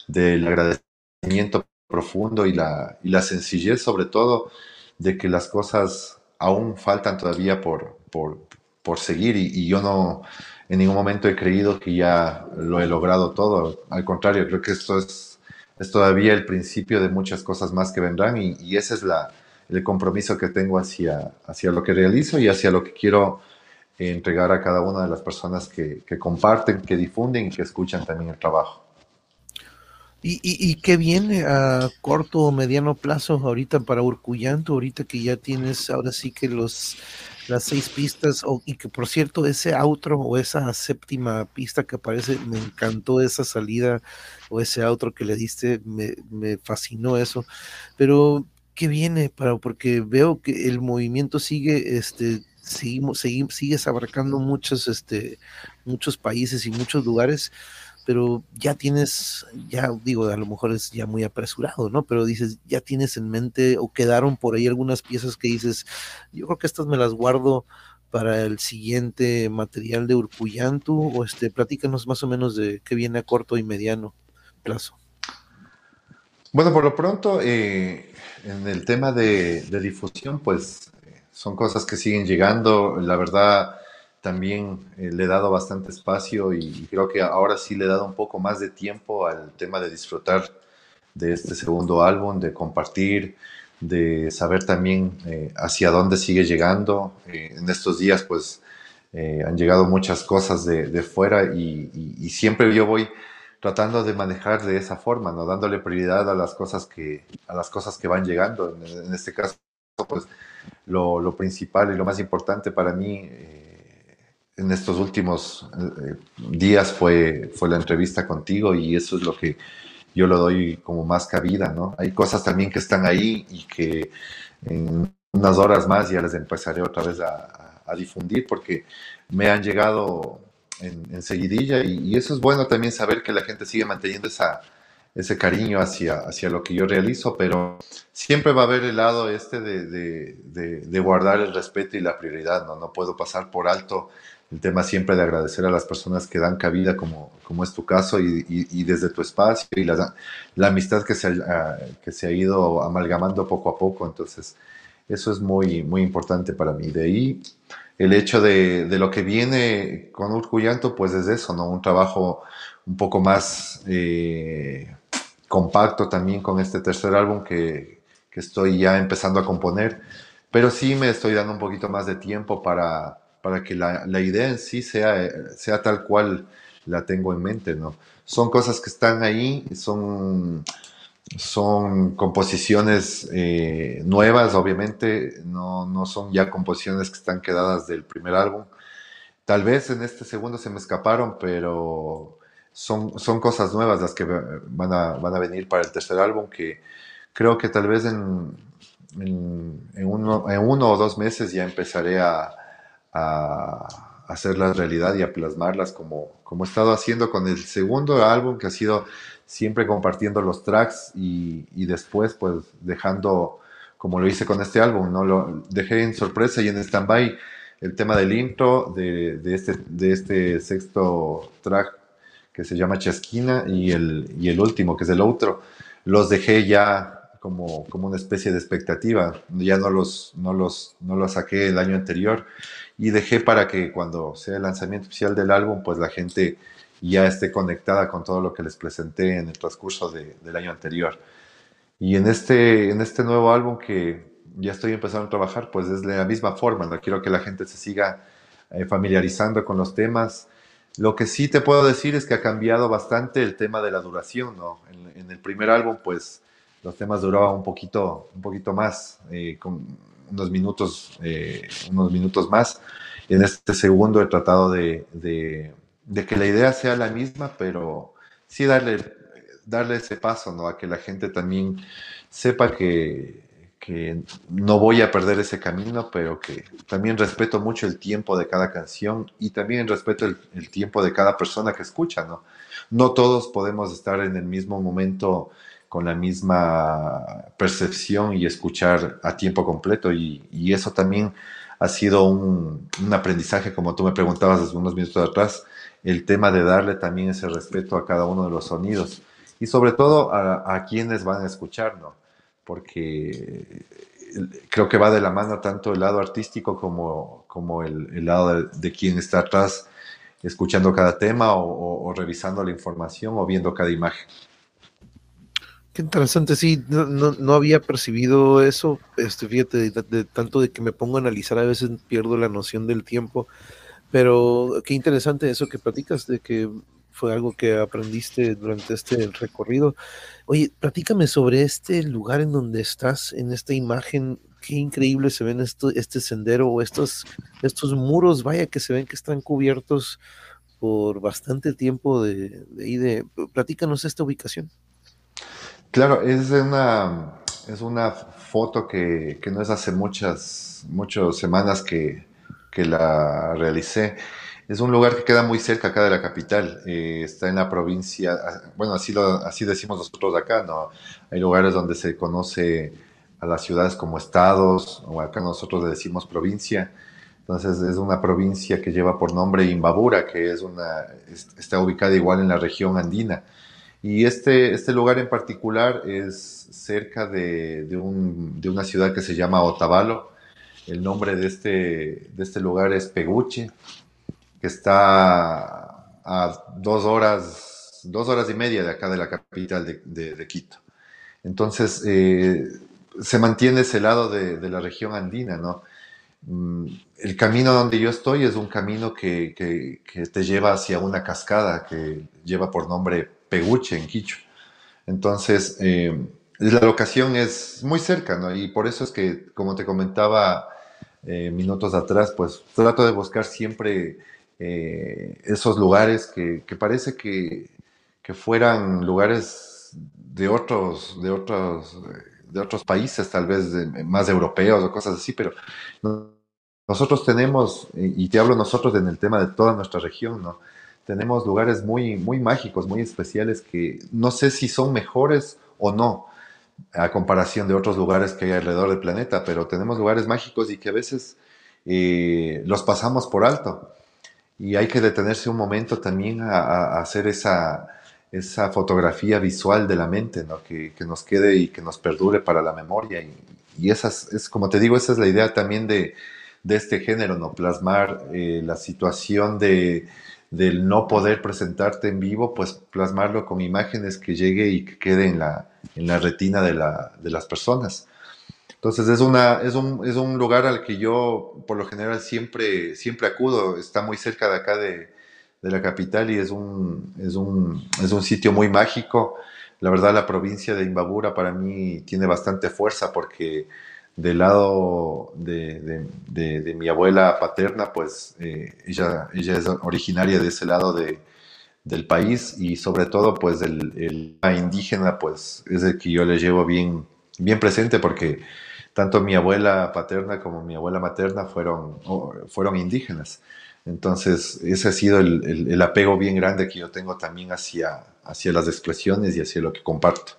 del agradecimiento profundo y la, y la sencillez, sobre todo, de que las cosas aún faltan todavía por, por, por seguir y, yo no en ningún momento he creído que ya lo he logrado todo. Al contrario, creo que esto es, es todavía el principio de muchas cosas más que vendrán y, y ese es la, el compromiso que tengo hacia, hacia lo que realizo y hacia lo que quiero entregar a cada una de las personas que, que comparten, que difunden y que escuchan también el trabajo. ¿Y, y, qué viene a corto o mediano plazo ahorita para Urcuyanto? Ahorita que ya tienes ahora sí que los las seis pistas, y que por cierto, ese outro o esa séptima pista que aparece, me encantó esa salida o ese outro que le diste, me, me fascinó eso. Pero, ¿qué viene para? Porque veo que el movimiento sigue, este, seguimos, seguimos, sigues abarcando muchos, este, muchos países y muchos lugares pero ya tienes, ya digo, a lo mejor es ya muy apresurado, ¿no? Pero dices, ya tienes en mente o quedaron por ahí algunas piezas que dices, yo creo que estas me las guardo para el siguiente material de Urcuyantu, o este, platícanos más o menos de qué viene a corto y mediano plazo. Bueno, por lo pronto, eh, en el tema de, de difusión, pues son cosas que siguen llegando. La verdad, también eh, le he dado bastante espacio y creo que ahora sí le he dado un poco más de tiempo al tema de disfrutar de este segundo álbum, de compartir, de saber también eh, hacia dónde sigue llegando. Eh, en estos días pues han llegado muchas cosas de, de fuera y, siempre yo voy tratando de manejar de esa forma, ¿no? dándole prioridad a las cosas que, a las cosas que van llegando. En, este caso pues lo, lo, principal y lo más importante para mí en estos últimos eh, días fue, fue la entrevista contigo y eso es lo que yo lo doy como más cabida, ¿no? Hay cosas también que están ahí y que en unas horas más ya les empezaré otra vez a, difundir porque me han llegado en, seguidilla y, eso es bueno también saber que la gente sigue manteniendo esa, ese cariño hacia, hacia lo que yo realizo, pero siempre va a haber el lado este de, de, de guardar el respeto y la prioridad, ¿no? No puedo pasar por alto el tema siempre de agradecer a las personas que dan cabida, como, como es tu caso, y, desde tu espacio y la, amistad que se, ha, que se ha ido amalgamando poco a poco. Entonces, eso es muy, muy importante para mí. De ahí, el hecho de, de lo que viene con Urcuyanto, pues es eso, ¿no? Un trabajo un poco más eh, compacto también con este tercer álbum que, que estoy ya empezando a componer, pero sí me estoy dando un poquito más de tiempo para para que la, la, idea en sí sea, sea tal cual la tengo en mente, ¿no? Son cosas que están ahí, son, son composiciones eh, nuevas, obviamente, no, no son ya composiciones que están quedadas del primer álbum. Tal vez en este segundo se me escaparon, pero son, son cosas nuevas las que van a, van a venir para el tercer álbum, que creo que tal vez en, en, uno, en uno o dos meses ya empezaré a, a hacerlas realidad y a plasmarlas como, como he estado haciendo con el segundo álbum que ha sido siempre compartiendo los tracks y, y después pues dejando como lo hice con este álbum, ¿no? Lo dejé en sorpresa y en stand-by el tema del intro de, de, este, de este sexto track que se llama Chasquina y el, y el último que es el otro. Los dejé ya como, como una especie de expectativa, ya no los, no, los, no los saqué el año anterior y dejé para que cuando sea el lanzamiento oficial del álbum, pues la gente ya esté conectada con todo lo que les presenté en el transcurso del año anterior. Y en este, en este nuevo álbum que ya estoy empezando a trabajar, pues es de la misma forma, no quiero que la gente se siga eh, familiarizando con los temas. Lo que sí te puedo decir es que ha cambiado bastante el tema de la duración, ¿no? En, el primer álbum, pues los temas duraban un poquito, un poquito más, eh, unos minutos, eh, unos minutos más. En este segundo he tratado de, de, que la idea sea la misma, pero sí darle, darle ese paso, ¿no? A que la gente también sepa que, que no voy a perder ese camino, pero que también respeto mucho el tiempo de cada canción y también respeto el, el, tiempo de cada persona que escucha, ¿no? No todos podemos estar en el mismo momento con la misma percepción y escuchar a tiempo completo. Y, eso también ha sido un, aprendizaje, como tú me preguntabas hace unos minutos atrás, el tema de darle también ese respeto a cada uno de los sonidos y sobre todo a, quienes van a escuchar, ¿no? Porque creo que va de la mano tanto el lado artístico como, como el, lado de, quien está atrás escuchando cada tema o revisando la información o viendo cada imagen. Qué interesante, sí, no, no, había percibido eso, este, fíjate, de, tanto de que me pongo a analizar, a veces pierdo la noción del tiempo, pero qué interesante eso que platicas, de que fue algo que aprendiste durante este recorrido. Oye, platícame sobre este lugar en donde estás, en esta imagen, qué increíble se ven esto, este sendero o estos, estos muros, vaya que se ven que están cubiertos por bastante tiempo de, de, de platícanos esta ubicación. Claro, es una, es una foto que, no es hace muchas, muchas semanas que, la realicé. Es un lugar que queda muy cerca acá de la capital. Eh, está en la provincia, ah, bueno, así, lo, así decimos nosotros acá, ¿no? Hay lugares donde se conoce a las ciudades como estados, o acá nosotros le decimos provincia. Entonces es una provincia que lleva por nombre Imbabura, que es una, está ubicada igual en la región andina. Y este, este lugar en particular es cerca de, de, un, de una ciudad que se llama Otavalo. El nombre de este, de este lugar es Peguche, que está a dos horas, dos horas y media de acá de la capital de, de, Quito. Entonces, eh, se mantiene ese lado de, de, la región andina, ¿no? Mm, el camino donde yo estoy es un camino que, que, que te lleva hacia una cascada que lleva por nombre Peguche, en Quicho. Entonces, eh, la locación es muy cerca, ¿no? Y por eso es que, como te comentaba eh, minutos atrás, pues trato de buscar siempre eh, esos lugares que, parece que, fueran lugares de otros, de otros, de otros países, tal vez más europeos o cosas así, pero nosotros tenemos, y te hablo nosotros en el tema de toda nuestra región, ¿no? Tenemos lugares muy, muy mágicos, muy especiales que no sé si son mejores o no a comparación de otros lugares que hay alrededor del planeta, pero tenemos lugares mágicos y que a veces eh, los pasamos por alto. Y hay que detenerse un momento también a, hacer esa, esa fotografía visual de la mente, ¿no? que, que, nos quede y que nos perdure para la memoria. Y, y es, como te digo, esa es la idea también de, de este género, ¿no? plasmar eh, la situación de del no poder presentarte en vivo, pues plasmarlo con imágenes que llegue y que quede en la, en la retina de, la, de las personas. Entonces es, una, es, un, es un lugar al que yo por lo general siempre, siempre acudo, está muy cerca de acá de, de la capital y es un, es, un, es un sitio muy mágico. La verdad la provincia de Imbabura para mí tiene bastante fuerza porque del lado de, de, mi abuela paterna, pues eh, ella, ella es originaria de ese lado de, del país y sobre todo pues el, el indígena pues es el que yo le llevo bien, bien presente porque tanto mi abuela paterna como mi abuela materna fueron, fueron indígenas. Entonces ese ha sido el, el, apego bien grande que yo tengo también hacia, hacia las expresiones y hacia lo que comparto.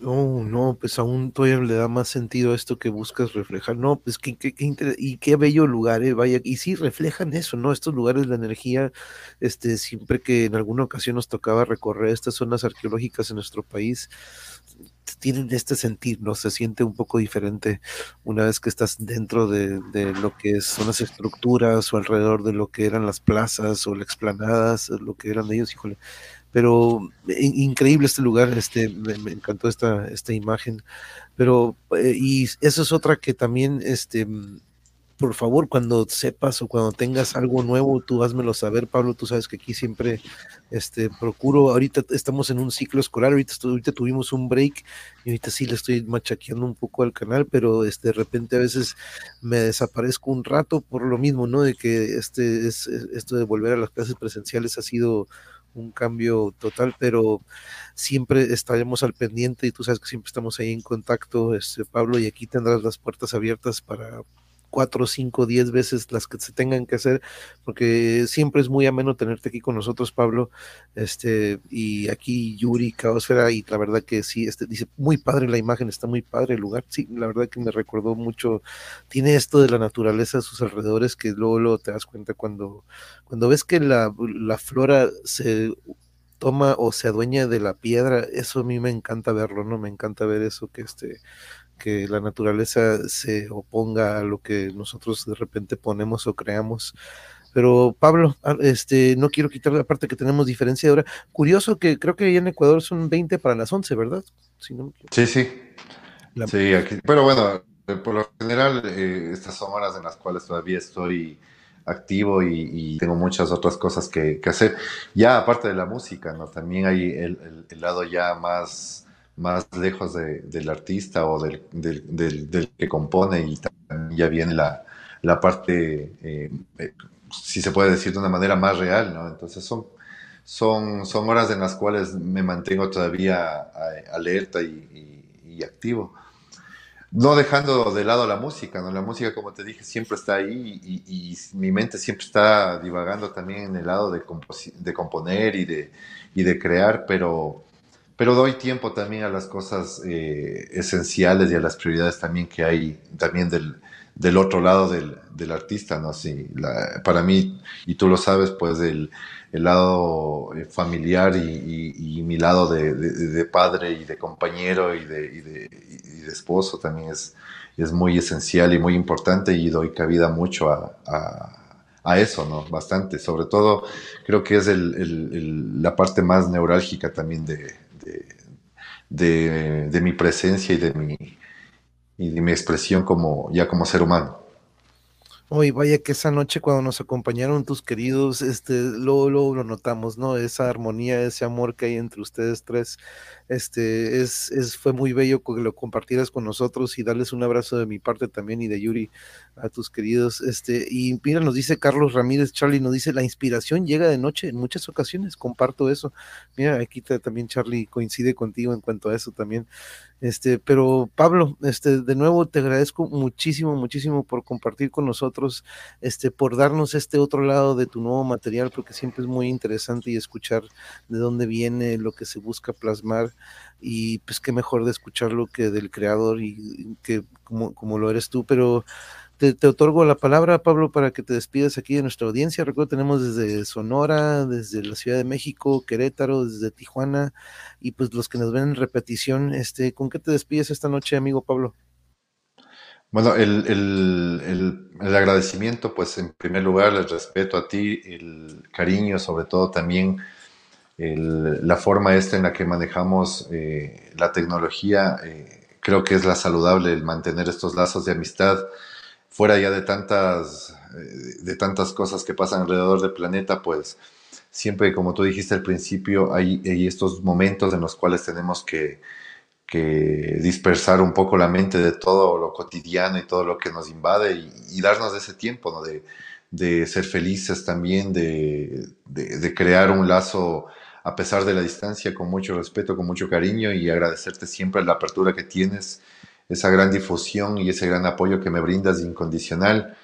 No, no, pues aún todavía le da más sentido a esto que buscas reflejar. No, pues qué, qué, y qué bello lugar, eh, vaya, y sí reflejan eso, ¿no? Estos lugares, de energía, este, siempre que en alguna ocasión nos tocaba recorrer estas zonas arqueológicas en nuestro país, tienen este sentir, ¿no? Se siente un poco diferente una vez que estás dentro de, de, lo que son las estructuras o alrededor de lo que eran las plazas o las explanadas, lo que eran ellos, híjole, pero increíble este lugar, este, me, encantó esta, esta imagen, pero, eh, y eso es otra que también, este, por favor, cuando sepas o cuando tengas algo nuevo, tú házmelo saber, Pablo, tú sabes que aquí siempre, este, procuro, ahorita estamos en un ciclo escolar, ahorita, ahorita tuvimos un break, y ahorita sí le estoy machaqueando un poco al canal, pero este, de repente a veces me desaparezco un rato por lo mismo, ¿no? De que este, es, esto de volver a las clases presenciales ha sido un cambio total, pero siempre estaremos al pendiente y tú sabes que siempre estamos ahí en contacto, este, Pablo, y aquí tendrás las puertas abiertas para cuatro, cinco, diez veces las que se tengan que hacer, porque siempre es muy ameno tenerte aquí con nosotros, Pablo, este, y aquí Yuri, Caosfera, y la verdad que sí, este, dice, muy padre la imagen, está muy padre el lugar, sí, la verdad que me recordó mucho, tiene esto de la naturaleza a sus alrededores, que luego, luego te das cuenta cuando, cuando ves que la, la flora se toma o se adueña de la piedra, eso a mí me encanta verlo, ¿no? Me encanta ver eso que este que la naturaleza se oponga a lo que nosotros de repente ponemos o creamos. Pero Pablo, ah, este, no quiero quitar la parte que tenemos diferencia ahora. Curioso que creo que en Ecuador son 20 para las 11, ¿verdad? sí, sí. Sí, aquí, pero bueno, por lo general, eh, estas son horas en las cuales todavía estoy activo y, tengo muchas otras cosas que, hacer. Ya aparte de la música, ¿no? También hay el, lado ya más, más lejos del artista o del, del, que compone y ya viene la, la parte, eh, eh, si se puede decir de una manera más real, ¿no? Entonces son, son, son horas en las cuales me mantengo todavía alerta y activo no dejando de lado la música, ¿no? La música, como te dije, siempre está ahí y, mi mente siempre está divagando también en el lado de, de componer y de, y de crear, pero, pero doy tiempo también a las cosas eh, esenciales y a las prioridades también que hay también del, del otro lado del, del artista, ¿no? Sí, para mí, y tú lo sabes, pues el, el lado eh, familiar y, mi lado de, padre y de compañero y de, esposo también es, es muy esencial y muy importante y doy cabida mucho a, eso, ¿no? Bastante. Sobre todo creo que es la parte más neurálgica también de, de, mi presencia y de mi, y de mi expresión como, ya como ser humano. Hoy vaya que esa noche cuando nos acompañaron tus queridos, este, luego, luego, lo notamos, ¿no? Esa armonía, ese amor que hay entre ustedes tres, este, es, es, fue muy bello que lo compartieras con nosotros y darles un abrazo de mi parte también y de Yuri a tus queridos, este, y mira, nos dice Carlos Ramírez, Charlie nos dice, la inspiración llega de noche en muchas ocasiones, comparto eso, mira, aquí también Charlie coincide contigo en cuanto a eso también, este, pero Pablo, este, de nuevo te agradezco muchísimo, muchísimo por compartir con nosotros, este, por darnos este otro lado de tu nuevo material, porque siempre es muy interesante y escuchar de dónde viene lo que se busca plasmar y pues qué mejor de escucharlo que del creador y que como, como lo eres tú, pero te, otorgo la palabra, Pablo, para que te despidas aquí de nuestra audiencia. Recuerdo, tenemos desde Sonora, desde la Ciudad de México, Querétaro, desde Tijuana, y pues los que nos ven en repetición, este, ¿con qué te despides esta noche, amigo Pablo? Bueno, el, el, el, agradecimiento, pues en primer lugar, el respeto a ti, el cariño, sobre todo también la forma esta en la que manejamos eh, la tecnología, eh, creo que es la saludable, el mantener estos lazos de amistad fuera ya de tantas, eh, de tantas cosas que pasan alrededor del planeta, pues siempre, como tú dijiste al principio, hay, estos momentos en los cuales tenemos que, dispersar un poco la mente de todo lo cotidiano y todo lo que nos invade y, darnos ese tiempo, ¿no? De, ser felices también, de, de, crear un lazo a pesar de la distancia, con mucho respeto, con mucho cariño y agradecerte siempre la apertura que tienes esa gran difusión y ese gran apoyo que me brindas incondicional.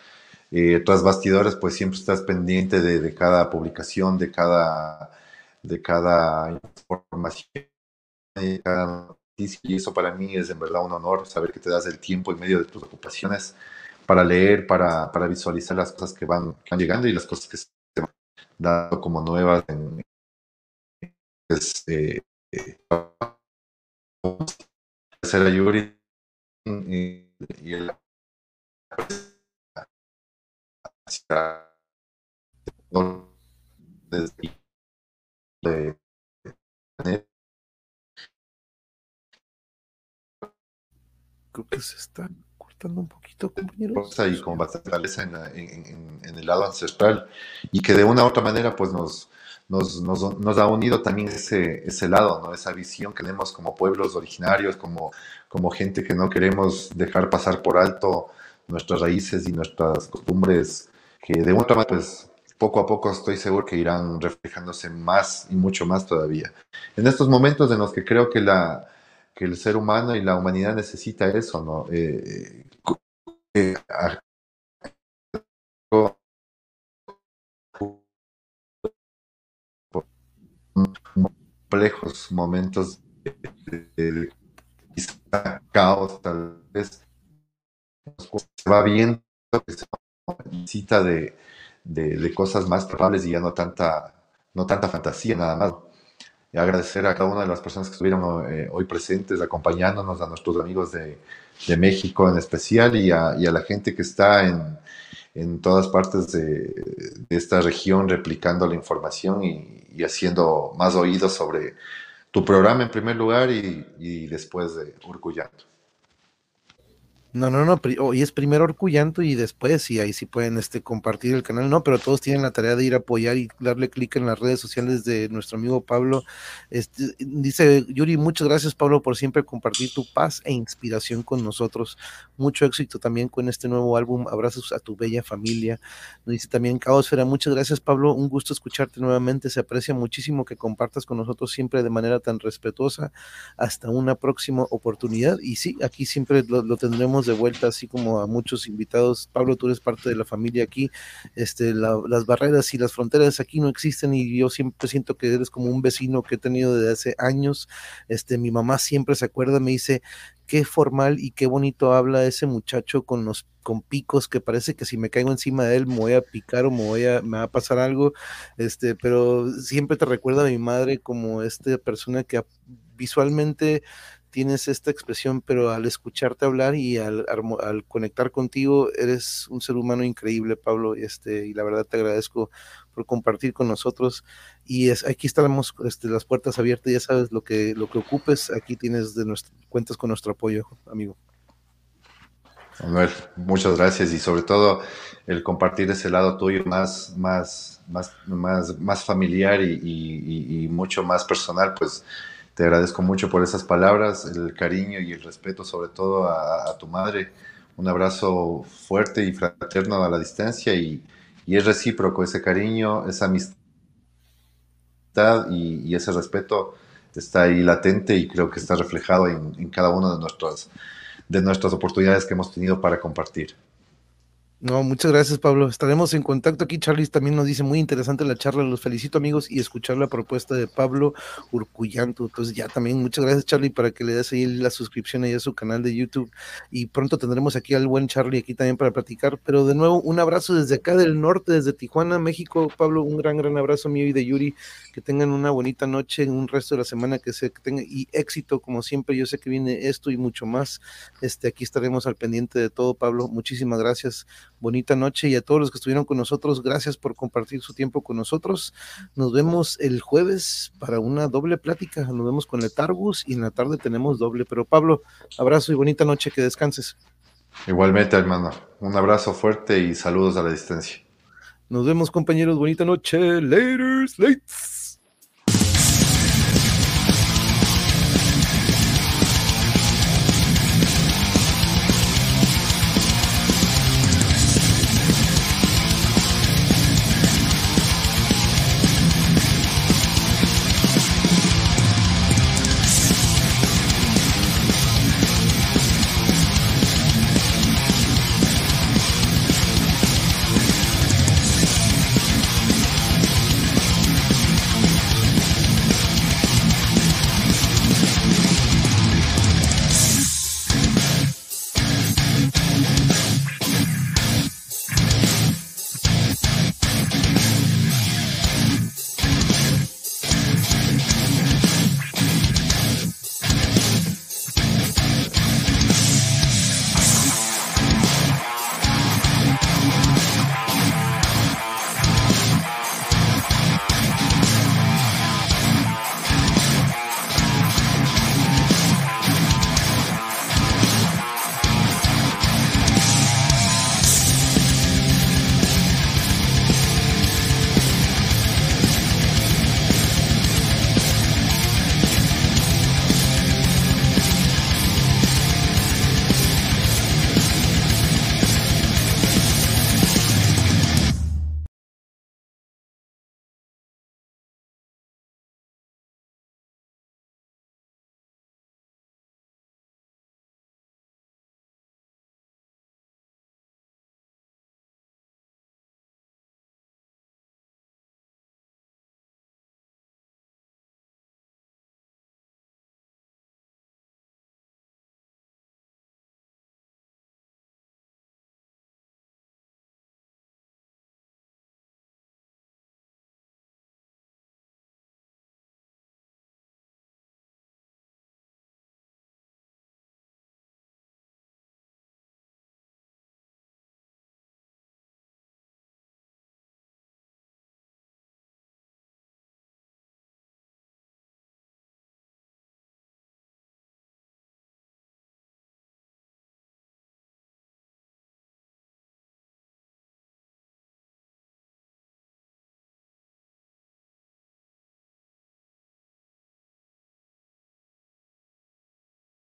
Eh, tras bastidores, pues siempre estás pendiente de, cada publicación, de cada, de cada información, de cada noticia, y eso para mí es en verdad un honor saber que te das el tiempo en medio de tus ocupaciones para leer, para, para visualizar las cosas que van, llegando y las cosas que se van dando como nuevas. En, es, eh, eh, a Yuri y, el creo que se está cortando un poquito, compañeros. Y con bastante en, en, en, el lado ancestral y que de una u otra manera pues nos, nos, nos, nos, ha unido también ese, ese lado, ¿no? esa visión que tenemos como pueblos originarios, como, como gente que no queremos dejar pasar por alto nuestras raíces y nuestras costumbres, que de otra manera, pues poco a poco estoy seguro que irán reflejándose más y mucho más todavía. En estos momentos en los que creo que, la, que el ser humano y la humanidad necesita eso, ¿no? Eh, eh, complejos momentos de, caos, tal vez, se va viendo que se necesita de, de, cosas más probables y ya no tanta, no tanta fantasía nada más. Y agradecer a cada una de las personas que estuvieron eh, hoy presentes, acompañándonos, a nuestros amigos de, de México en especial y a, y a, la gente que está en, en todas partes de, esta región replicando la información y, haciendo más oídos sobre tu programa en primer lugar y, y después de Urcullando. No, no, no, y es primero Orcullanto y después, y ahí sí pueden este, compartir el canal, no, pero todos tienen la tarea de ir a apoyar y darle clic en las redes sociales de nuestro amigo Pablo. Este, dice Yuri, muchas gracias Pablo por siempre compartir tu paz e inspiración con nosotros. Mucho éxito también con este nuevo álbum, abrazos a tu bella familia. Dice también Caosfera, muchas gracias Pablo, un gusto escucharte nuevamente, se aprecia muchísimo que compartas con nosotros siempre de manera tan respetuosa. Hasta una próxima oportunidad. Y sí, aquí siempre lo tendremos de vuelta, así como a muchos invitados. Pablo, tú eres parte de la familia aquí. Este, las barreras y las fronteras aquí no existen y yo siempre siento que eres como un vecino que he tenido desde hace años. Este, mi mamá siempre se acuerda, me dice, qué formal y qué bonito habla ese muchacho con los con picos que parece que si me caigo encima de él me voy a picar o me voy a me va a pasar algo este pero siempre te recuerda a mi madre como esta persona que visualmente tienes esta expresión, pero al escucharte hablar y al, al, conectar contigo, eres un ser humano increíble, Pablo, este, y la verdad te agradezco por compartir con nosotros. Y es, aquí estamos este, las puertas abiertas, ya sabes lo que, lo que ocupes, aquí tienes de nuestro, cuentas con nuestro apoyo, amigo. Manuel, muchas gracias y sobre todo el compartir ese lado tuyo más, más, más, más, más familiar y, y, y mucho más personal, pues te agradezco mucho por esas palabras, el cariño y el respeto sobre todo a, tu madre. Un abrazo fuerte y fraterno a la distancia y, es recíproco ese cariño, esa amistad y, ese respeto está ahí latente y creo que está reflejado en, en cada una de nuestras, de nuestras oportunidades que hemos tenido para compartir. No, muchas gracias, Pablo. Estaremos en contacto aquí. Charlie también nos dice muy interesante la charla. Los felicito, amigos, y escuchar la propuesta de Pablo Urcuyanto. Entonces, ya también, muchas gracias, Charlie, para que le des ahí la suscripción ahí a su canal de YouTube. Y pronto tendremos aquí al buen Charlie aquí también para platicar. Pero de nuevo, un abrazo desde acá del norte, desde Tijuana, México. Pablo, un gran, gran abrazo mío y de Yuri. Que tengan una bonita noche, un resto de la semana que se que tengan y éxito, como siempre. Yo sé que viene esto y mucho más. Este, aquí estaremos al pendiente de todo, Pablo. Muchísimas gracias bonita noche y a todos los que estuvieron con nosotros, gracias por compartir su tiempo con nosotros. Nos vemos el jueves para una doble plática, nos vemos con Letargus y en la tarde tenemos doble. Pero Pablo, abrazo y bonita noche, que descanses. Igualmente, hermano, un abrazo fuerte y saludos a la distancia. Nos vemos, compañeros, bonita noche. Laters, lates.